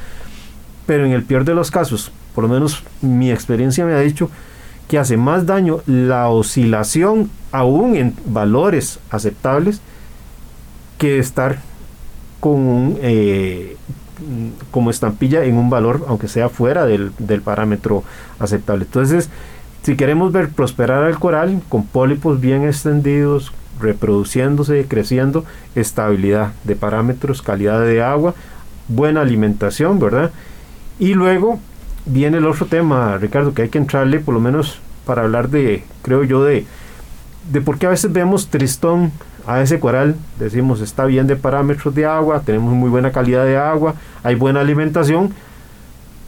Pero en el peor de los casos, por lo menos mi experiencia me ha dicho que hace más daño la oscilación aún en valores aceptables que estar con un, eh, como estampilla en un valor, aunque sea fuera del, parámetro aceptable. Entonces, si queremos ver prosperar al coral con pólipos bien extendidos, reproduciéndose, creciendo, estabilidad de parámetros, calidad de agua, buena alimentación, ¿verdad? Y luego viene el otro tema, Ricardo, que hay que entrarle por lo menos para hablar de, creo yo, de, de por qué a veces vemos tristón a ese coral, decimos está bien de parámetros de agua, tenemos muy buena calidad de agua, hay buena alimentación,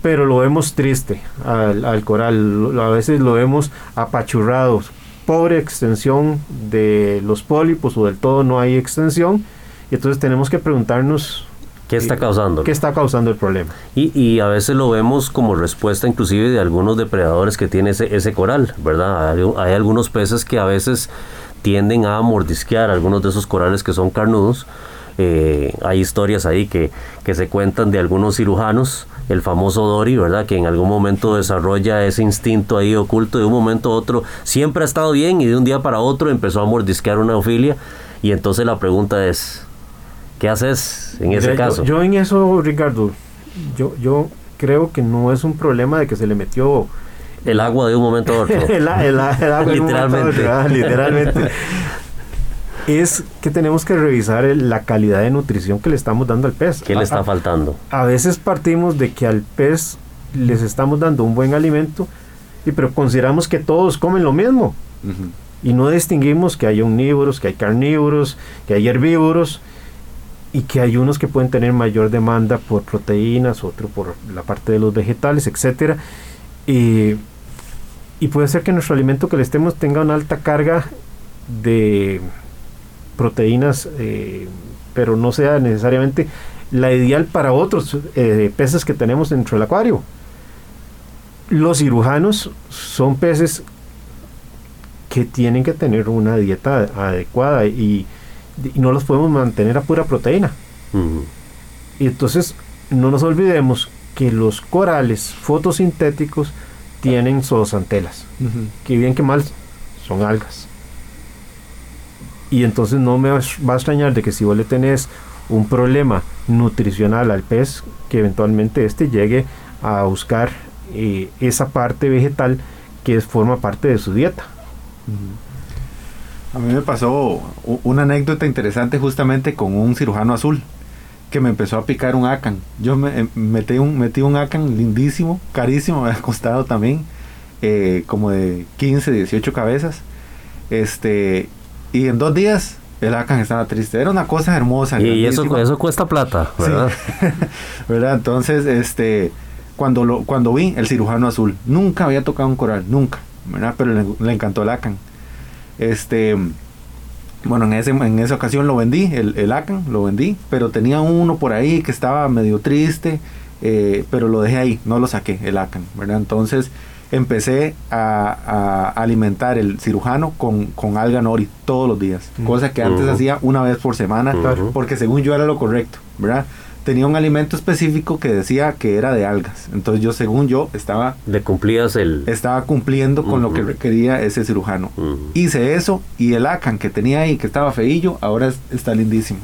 pero lo vemos triste al, coral, a veces lo vemos apachurrado, pobre extensión de los pólipos o del todo no hay extensión, y entonces tenemos que preguntarnos ¿Qué está causando? ¿Qué está causando el problema? Y, y, a veces lo vemos como respuesta inclusive de algunos depredadores que tiene ese, ese coral, ¿verdad? Hay, hay, algunos peces que a veces tienden a mordisquear algunos de esos corales que son carnudos. Eh, hay historias ahí que, que, se cuentan de algunos cirujanos, el famoso Dory, ¿verdad? Que en algún momento desarrolla ese instinto ahí oculto, de un momento a otro siempre ha estado bien y de un día para otro empezó a mordisquear una ofilia. Y entonces la pregunta es, ¿qué haces en ese caso? Yo, en eso, Ricardo, yo, yo creo que no es un problema de que se le metió el agua de un momento a otro. el, agua literalmente. Ah, literalmente. es que tenemos que revisar la calidad de nutrición que le estamos dando al pez. ¿Qué le está faltando? A veces partimos de que al pez les estamos dando un buen alimento, y pero consideramos que todos comen lo mismo. Y no distinguimos que hay omnívoros, que hay carnívoros, que hay herbívoros y que hay unos que pueden tener mayor demanda por proteínas, otro por la parte de los vegetales, etcétera. Y y puede ser que nuestro alimento que le estemos tenga una alta carga de proteínas, eh, pero no sea necesariamente la ideal para otros eh, peces que tenemos dentro del acuario. Los cirujanos son peces que tienen que tener una dieta adecuada y, y no los podemos mantener a pura proteína. Y entonces no nos olvidemos que los corales fotosintéticos tienen zoosantelas, que bien que mal son algas. Y entonces no me va a extrañar de que si vos le tenés un problema nutricional al pez, que eventualmente este llegue a buscar eh, esa parte vegetal que es- forma parte de su dieta. A mí me pasó una anécdota interesante justamente con un cirujano azul que me empezó a picar un acan. Yo me, em, metí, un, metí un acan lindísimo, carísimo, me ha costado también, eh, como de 15, 18 cabezas. Este, y en dos días el acan estaba triste. Era una cosa hermosa. Y, eso, eso cuesta plata, Sí. ¿verdad? ¿verdad? Entonces, este, cuando, lo, cuando vi el cirujano azul, nunca había tocado un coral, nunca, ¿verdad? Pero le, le encantó el acan. Este, bueno, en, ese, en esa ocasión lo vendí, el, el acan, lo vendí, pero tenía uno por ahí que estaba medio triste, eh, pero lo dejé ahí, no lo saqué, el acan, ¿verdad? Entonces empecé a, a alimentar el cirujano con, con alga nori todos los días, Mm. cosa que antes hacía una vez por semana, porque según yo era lo correcto, ¿verdad? Tenía un alimento específico que decía que era de algas, entonces yo según yo estaba Le cumplías el... estaba cumpliendo con lo que requería ese cirujano. Hice eso y el acan que tenía ahí, que estaba feillo, ahora es- está lindísimo.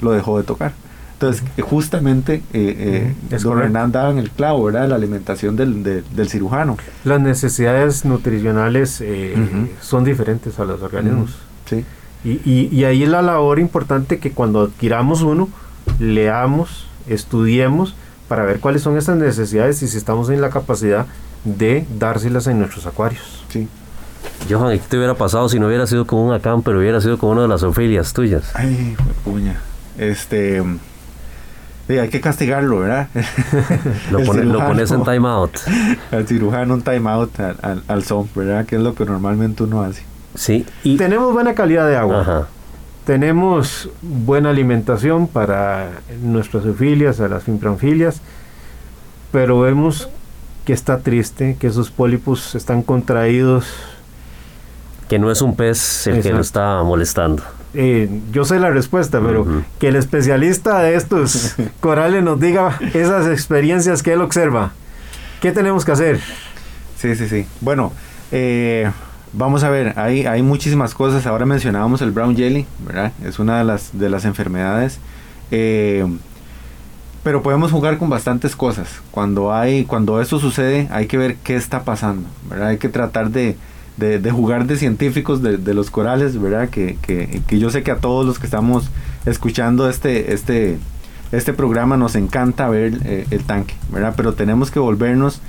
Lo dejó de tocar. Entonces, justamente, eh, eh, Ujú, es don correcto. Hernán daba en el clavo, ¿verdad? La alimentación del, de- del cirujano. Las necesidades nutricionales eh, son diferentes a los organismos. Sí. Y, y- y ahí es la labor importante que cuando adquiramos uno, leamos, estudiemos para ver cuáles son esas necesidades y si estamos en la capacidad de dárselas en nuestros acuarios. Sí. Johan, ¿qué te hubiera pasado si no hubiera sido con un acán, pero hubiera sido con una de las ofilias tuyas? Ay, puña. Este. sí, hay que castigarlo, ¿verdad? Lo, pone- lo pones en cirujano. time out. Al cirujano un time out al, al, al son, ¿verdad? Que es lo que normalmente uno hace. Sí, y... Tenemos buena calidad de agua. Ajá. Tenemos buena alimentación para nuestras eufilias, a las fimbranfilias, pero vemos que está triste, que esos pólipos están contraídos. Que no es un pez el que lo está molestando. Eh, yo sé la respuesta, pero que el especialista de estos corales nos diga esas experiencias que él observa. ¿Qué tenemos que hacer? Sí, sí, sí. Bueno, eh, vamos a ver, hay, hay muchísimas cosas. Ahora mencionábamos el brown jelly, ¿verdad? Es una de las, de las enfermedades. Eh, pero podemos jugar con bastantes cosas. Cuando hay, cuando eso sucede, hay que ver qué está pasando. Hay que tratar de, de, de jugar de científicos de, de los corales, ¿verdad? Que, que, que yo sé que a todos los que estamos escuchando este, este, este programa nos encanta ver eh, el tanque, ¿verdad? Pero tenemos que volvernos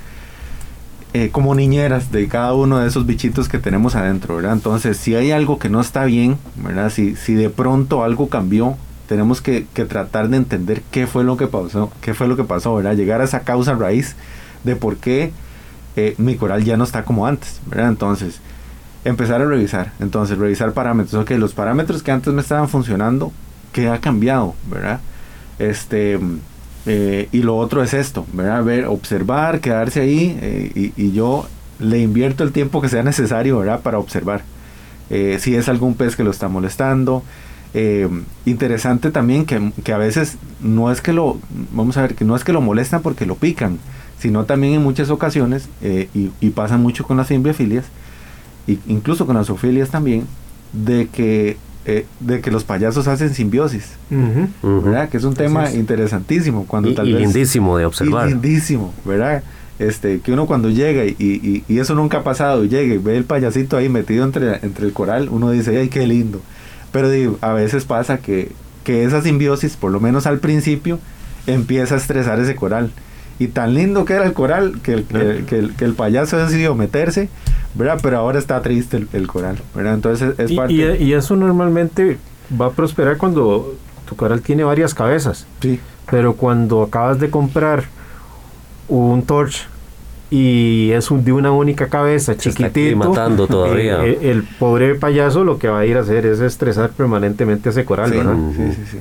eh, como niñeras de cada uno de esos bichitos que tenemos adentro, ¿verdad? Entonces, si hay algo que no está bien, ¿verdad? Si, si de pronto algo cambió, tenemos que, que tratar de entender qué fue lo que pasó, qué fue lo que pasó, ¿verdad? Llegar a esa causa raíz de por qué eh, mi coral ya no está como antes, ¿verdad? Entonces, empezar a revisar, entonces, revisar parámetros, ok, los parámetros que antes me estaban funcionando, ¿qué ha cambiado, ¿verdad? Este, eh, y lo otro es esto, ¿verdad? Ver, observar, quedarse ahí eh, y, y yo le invierto el tiempo que sea necesario. Para observar. Eh, si es algún pez que lo está molestando. Interesante también que, que a veces no es que lo, vamos a ver, que no es que lo molestan porque lo pican, sino también en muchas ocasiones, y, y pasa mucho con las simbiofilias, y incluso con las zoofilias también, de que, eh, de que los payasos hacen simbiosis. Que es un tema es. interesantísimo cuando Y, tal y vez lindísimo de observar. y lindísimo, ¿verdad? Este, que uno cuando llega y, y- y eso nunca ha pasado, y llega y ve el payasito ahí metido entre, entre el coral, uno dice, ay, qué lindo. Pero digo, a veces pasa que, que esa simbiosis, por lo menos al principio, empieza a estresar ese coral. Y tan lindo que era el coral, que el, que, que el, que el payaso decidió meterse, ¿verdad? Pero ahora está triste el, el coral, ¿verdad? Entonces es Y, parte... y- y eso normalmente va a prosperar cuando tu coral tiene varias cabezas. sí, Pero cuando acabas de comprar un torch y es un- de una única cabeza, Se está chiquitito. aclimatando todavía. eh, el pobre payaso lo que va a ir a hacer es estresar permanentemente ese coral, Sí, ¿verdad? sí, sí, sí.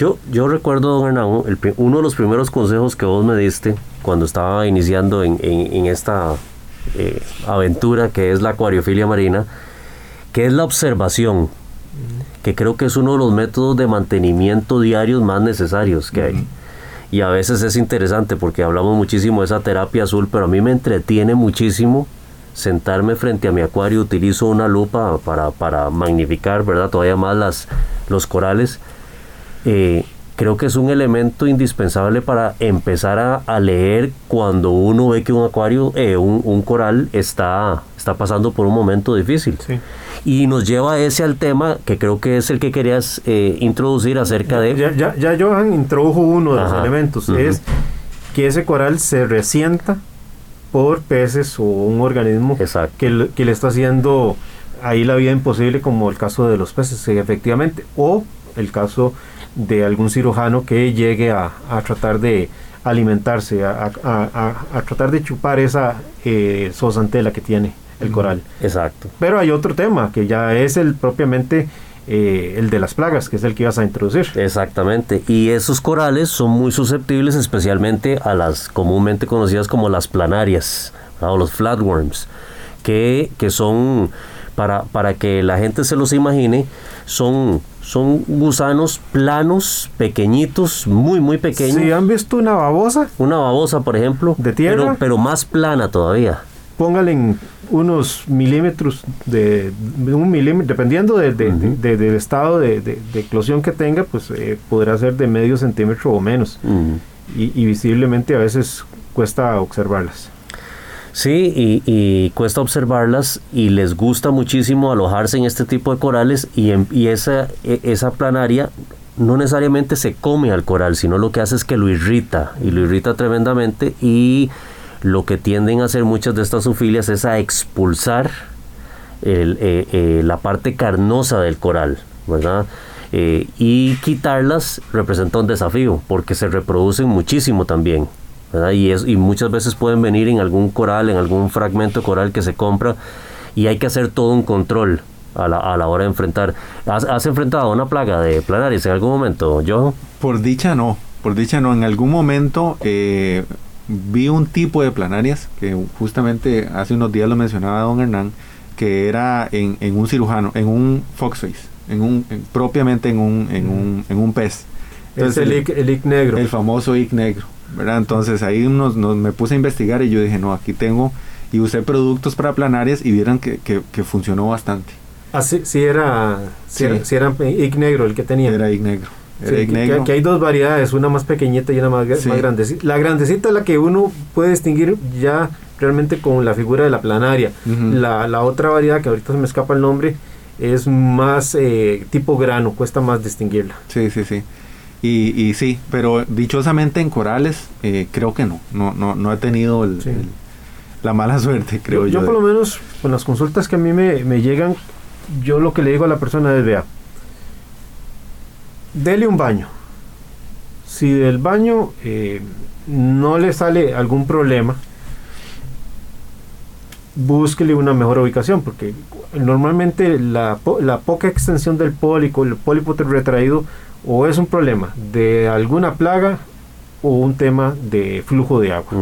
Yo, yo recuerdo, don Hernán, el uno de los primeros consejos que vos me diste cuando estaba iniciando en, en- en esta eh, aventura que es la acuariofilia marina, que es la observación, que creo que es uno de los métodos de mantenimiento diarios más necesarios que hay. Y a veces es interesante porque hablamos muchísimo de esa terapia azul, pero a mí me entretiene muchísimo sentarme frente a mi acuario, utilizo una lupa para, para magnificar, ¿verdad? Todavía más las, los corales. Eh, creo que es un elemento indispensable para empezar a, a leer cuando uno ve que un acuario, eh, un, un coral está, está pasando por un momento difícil. Sí. Y nos lleva ese al tema que creo que es el que querías eh, introducir acerca de... Ya, ya, ya Johan introdujo uno de los elementos, es que ese coral se resienta por peces o un organismo Exacto. que, que le está haciendo ahí la vida imposible, como el caso de los peces, efectivamente, o el caso de algún cirujano que llegue a, a tratar de alimentarse, a, a- a- tratar de chupar esa eh, zooxantela que tiene el coral. Exacto. Pero hay otro tema, que ya es el propiamente eh, el de las plagas, que es el que ibas a introducir. Exactamente. Y esos corales son muy susceptibles especialmente a las comúnmente conocidas como las planarias o los flatworms, que, que son, para, para que la gente se los imagine, son, son gusanos planos, pequeñitos, muy, muy pequeños. Si han visto una babosa, Una babosa, por ejemplo, ¿De tierra? Pero, pero más plana todavía. póngale en unos milímetros de, un milímetro, dependiendo de- de- Ujú. de- del estado de, eclosión que tenga, pues eh, podrá ser de medio centímetro o menos. Y, y visiblemente a veces cuesta observarlas. Sí, y, y cuesta observarlas y les gusta muchísimo alojarse en este tipo de corales y, en- y esa, e- esa planaria no necesariamente se come al coral, sino lo que hace es que lo irrita y lo irrita tremendamente y lo que tienden a hacer muchas de estas zoofilas es a expulsar el, eh, eh, la parte carnosa del coral, ¿verdad? Eh, y quitarlas representa un desafío porque se reproducen muchísimo también. ¿Verdad? Y, es, y muchas veces pueden venir en algún coral, en algún fragmento coral que se compra y hay que hacer todo un control a la, a la hora de enfrentar. ¿Has, has enfrentado una plaga de planarias en algún momento, yo? Por dicha no, por dicha no. En algún momento eh, vi un tipo de planarias que justamente hace unos días lo mencionaba don Hernán, que era en, en un cirujano, en un foxface, en un, en- propiamente en un, en un, en un pez. Es el ic, el ic negro. el famoso ic negro, ¿verdad? Entonces ahí nos, nos- me puse a investigar y yo dije, no, aquí tengo, y usé productos para planarias y vieron que, que, que funcionó bastante. Así, sí era, sí, Sí. era, sí era ic negro el que tenía. Era negro. Era que- negro. que, que hay dos variedades, una más pequeñita y una más, más grandecita. La grandecita es la que uno puede distinguir ya realmente con la figura de la planaria. La, la otra variedad, que ahorita se me escapa el nombre, es más eh, tipo grano, cuesta más distinguirla. Sí, sí, sí. Y, y sí, pero dichosamente en corales eh, creo que no. No, no, no he tenido el- Sí. el- la mala suerte, creo yo. yo, por de- lo menos, con las consultas que a mí me, me llegan, yo lo que le digo a la persona es, vea, dele un baño. Si del baño eh, no le sale algún problema, búsquele una mejor ubicación, porque normalmente la, po- la poca extensión del pólipo, el pólipo retraído, o es un problema de alguna plaga o un tema de flujo de agua.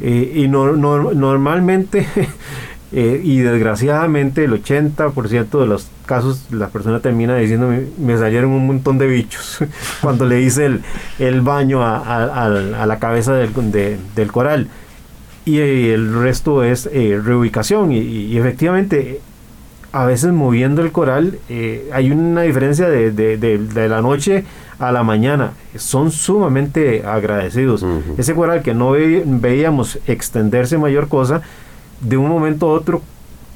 Eh, y no, no- normalmente eh, y desgraciadamente el 80% de los casos la persona termina diciendo me, me salieron un montón de bichos cuando le hice el, el baño a, a- la cabeza del, de- del coral. Y el resto es eh, reubicación. Y, y efectivamente a veces moviendo el coral eh, hay una diferencia de, de- de- de la noche a la mañana. Son sumamente agradecidos. Ese coral que no ve- veíamos extenderse mayor cosa, de un momento a otro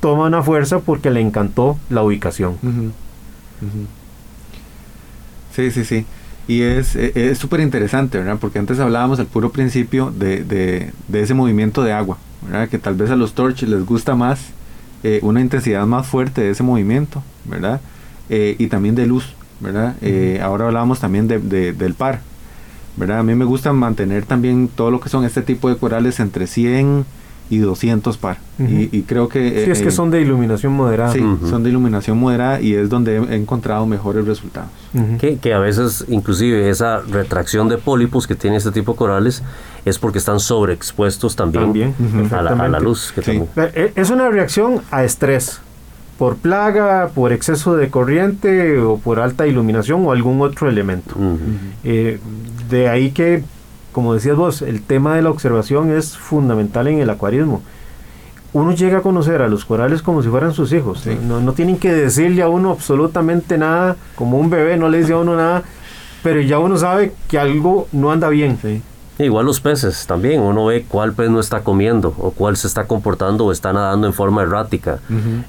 toma una fuerza porque le encantó la ubicación. Sí, sí, sí. Y es e- es súper interesante, ¿verdad? Porque antes hablábamos al puro principio de, de- de ese movimiento de agua, ¿verdad? Que tal vez a los torches les gusta más eh, una intensidad más fuerte de ese movimiento, ¿verdad? Eh, y también de luz, ¿verdad? Eh, ahora hablábamos también de, de- del par, ¿verdad? A mí me gusta mantener también todo lo que son este tipo de corales entre 100 y 200 par. y, y, creo que... Sí, es que eh, son de iluminación moderada. Sí, son de iluminación moderada y es donde he encontrado mejores resultados. Que, que a veces inclusive esa retracción de pólipos que tiene este tipo de corales es porque están sobreexpuestos también, a, la, a la perfectamente. luz. Que Sí. también- Eh, Es una reacción a estrés, por plaga, por exceso de corriente o por alta iluminación o algún otro elemento. Eh, de ahí que, como decías vos, el tema de la observación es fundamental en el acuarismo. Uno llega a conocer a los corales como si fueran sus hijos. Sí. No, no tienen que decirle a uno absolutamente nada, como un bebé no le dice a uno nada, pero ya uno sabe que algo no anda bien. Igual los peces también, uno ve cuál pez no está comiendo o cuál se está comportando o está nadando en forma errática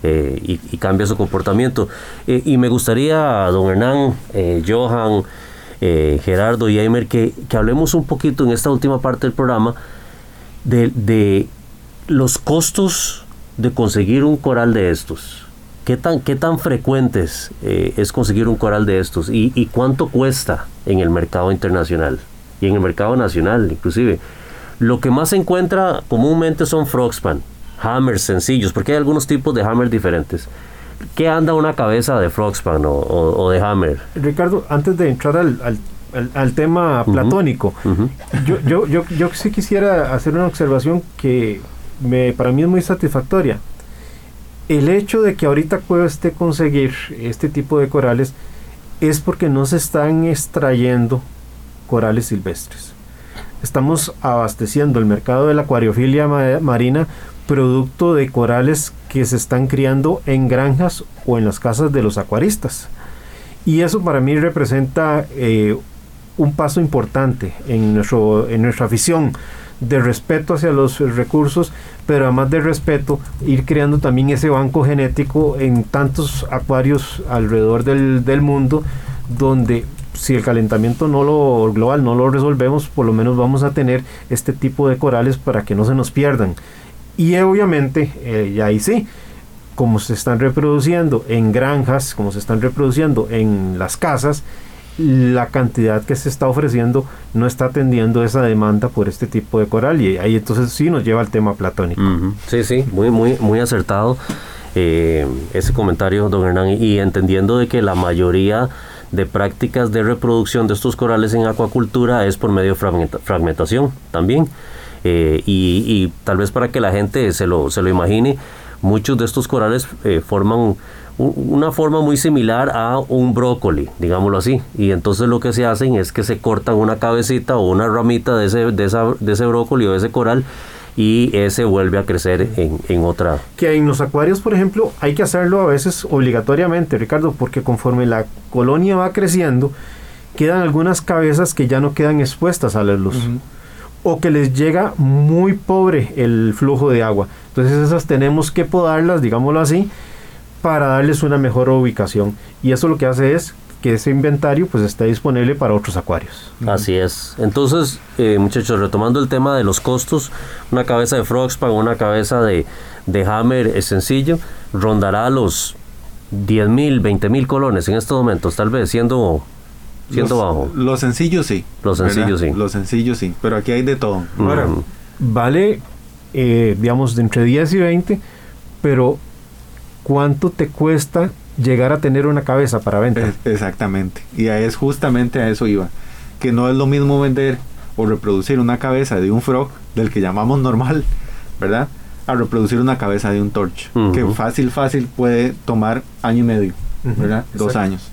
eh, y, y cambia su comportamiento. Eh, y me gustaría, don Hernán, eh, Johan, eh, Gerardo y Eimer, que, que hablemos un poquito en esta última parte del programa de, de los costos de conseguir un coral de estos. ¿Qué tan, qué tan frecuentes eh, es conseguir un coral de estos? ¿Y, y cuánto cuesta en el mercado internacional? Y en el mercado nacional, inclusive. Lo que más se encuentra comúnmente son frogspan, hammers sencillos, porque hay algunos tipos de hammer diferentes. ¿Qué anda una cabeza de frogspan o, o- o de hammer? Ricardo, antes de entrar al, al- al- al tema platónico, yo, yo, yo, yo sí quisiera hacer una observación que me, para mí es muy satisfactoria. El hecho de que ahorita cueste conseguir este tipo de corales es porque no se están extrayendo corales silvestres. Estamos abasteciendo el mercado de la acuariofilia ma- marina producto de corales que se están criando en granjas o en las casas de los acuaristas. Y eso para mí representa eh, un paso importante en, nuestro, en nuestra afición de respeto hacia los recursos, pero además de respeto, ir creando también ese banco genético en tantos acuarios alrededor del, del mundo, donde si el calentamiento no lo global no lo resolvemos, por lo menos vamos a tener este tipo de corales para que no se nos pierdan. Y obviamente, eh, y ahí sí, como se están reproduciendo en granjas, como se están reproduciendo en las casas, la cantidad que se está ofreciendo no está atendiendo esa demanda por este tipo de coral y ahí entonces sí nos lleva al tema platónico. Sí, sí, muy, muy, muy acertado eh, ese comentario, don Hernán, y entendiendo de que la mayoría de prácticas de reproducción de estos corales en acuacultura es por medio de fragmenta- fragmentación también. Eh, y, y tal vez para que la gente se lo, se lo imagine, muchos de estos corales eh, forman una forma muy similar a un brócoli, digámoslo así. Y entonces lo que se hacen es que se cortan una cabecita o una ramita de ese, de esa, de ese brócoli o de ese coral y ese vuelve a crecer en, en otra. Que en los acuarios, por ejemplo, hay que hacerlo a veces obligatoriamente, Ricardo, porque conforme la colonia va creciendo, quedan algunas cabezas que ya no quedan expuestas a la luz. O que les llega muy pobre el flujo de agua. Entonces esas tenemos que podarlas, digámoslo así, para darles una mejor ubicación. Y eso lo que hace es que ese inventario pues esté disponible para otros acuarios. Así es. Entonces, eh, muchachos, retomando el tema de los costos, una cabeza de Frogspan, una cabeza de, de Hammer es sencillo, rondará los 10 mil, 20 mil colones en estos momentos, tal vez, siendo, siendo Los- bajo. Lo sencillo sí. Lo sencillo, ¿verdad? sí. Lo sencillo sí. Pero aquí hay de todo. Ahora, vale, eh, digamos, de entre 10 y 20, pero ¿cuánto te cuesta llegar a tener una cabeza para venta? Es- exactamente. Y ahí es justamente a eso iba. Que no es lo mismo vender o reproducir una cabeza de un frog, del que llamamos normal, ¿verdad? A reproducir una cabeza de un torch. Que fácil, fácil puede tomar año y medio, ¿verdad? Dos años.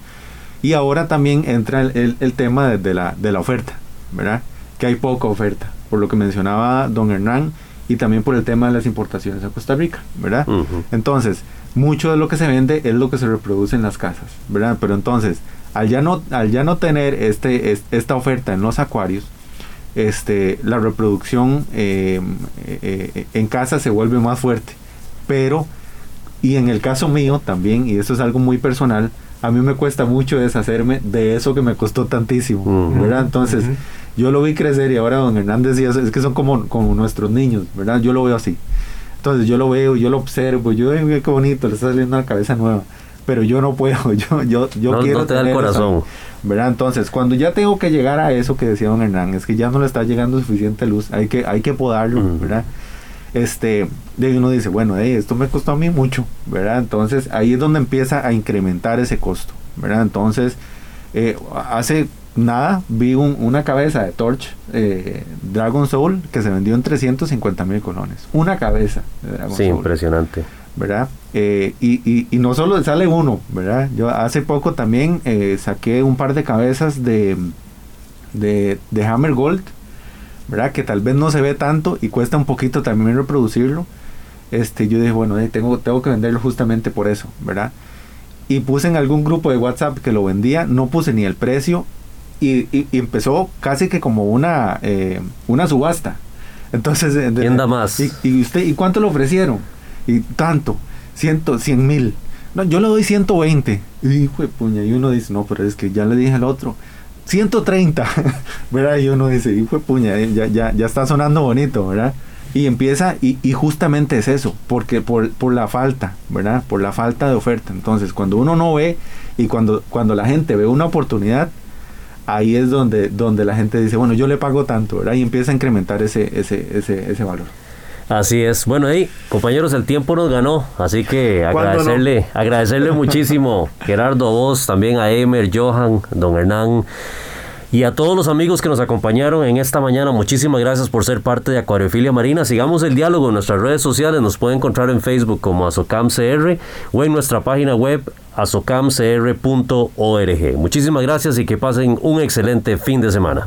Y ahora también entra el, el- el tema de, de la, de la oferta, ¿verdad? Que hay poca oferta, por lo que mencionaba don Hernán y también por el tema de las importaciones a Costa Rica, ¿verdad? Entonces, mucho de lo que se vende es lo que se reproduce en las casas, ¿verdad? Pero entonces, al ya no, al ya no tener este, es- esta oferta en los acuarios, este, la reproducción eh, eh, eh, en casa se vuelve más fuerte. Pero, y en el caso mío también, y eso es algo muy personal, a mí me cuesta mucho deshacerme de eso que me costó tantísimo. ¿verdad? Entonces, yo lo vi crecer y ahora don Hernández decía, es que son como, como nuestros niños, ¿verdad? Yo lo veo así. Entonces yo lo veo, yo lo observo, yo digo, qué bonito, le está saliendo una cabeza nueva. pero yo no puedo, yo, yo, yo No- quiero no te da el corazón. ¿verdad? Entonces, cuando ya tengo que llegar a eso que decía don Hernán, es que ya no le está llegando suficiente luz, hay que, hay que podarlo. ¿verdad? Este, de uno dice, bueno, hey, esto me costó a mí mucho, ¿verdad? Entonces, ahí es donde empieza a incrementar ese costo, ¿verdad? Entonces, eh, hace nada vi un- una cabeza de Torch eh, Dragon Soul que se vendió en 350 mil colones. Una cabeza de Dragon Sí, Soul. impresionante. ¿verdad? Eh, y, y- y no solo sale uno, ¿verdad? Yo hace poco también eh, saqué un par de cabezas de, de, de Hammer Gold, ¿verdad? Que tal vez no se ve tanto y cuesta un poquito también reproducirlo. Este, yo dije, bueno, eh, tengo, tengo que venderlo justamente por eso, ¿verdad? Y puse en algún grupo de WhatsApp que lo vendía, no puse ni el precio y, y- y empezó casi que como una, eh, una subasta. Entonces, eh, de- ¿Quién da más? Y, y usted, ¿y cuánto le ofrecieron? Y tanto, ciento, cien mil. No, yo le doy 120. Y hijo de puña, y uno dice, no, pero es que ya le dije al otro. 130, ¿verdad? Y uno dice, hijo de puña, eh, ya, ya, ya está sonando bonito, ¿verdad? Y empieza, y, y justamente es eso, porque por, por la falta, ¿verdad? Por la falta de oferta. Entonces, cuando uno no ve y cuando, cuando la gente ve una oportunidad, ahí es donde, donde la gente dice, bueno, yo le pago tanto, ¿verdad? Y empieza a incrementar ese, ese, ese, ese valor. Así es. Bueno, hey, compañeros, el tiempo nos ganó, así que agradecerle, agradecerle muchísimo, Gerardo, a vos, también a Emer, Johan, don Hernán y a todos los amigos que nos acompañaron en esta mañana. Muchísimas gracias por ser parte de Acuariofilia Marina. Sigamos el diálogo en nuestras redes sociales. Nos pueden encontrar en Facebook como ASOCAMCR o en nuestra página web asocamcr.org. Muchísimas gracias y que pasen un excelente fin de semana.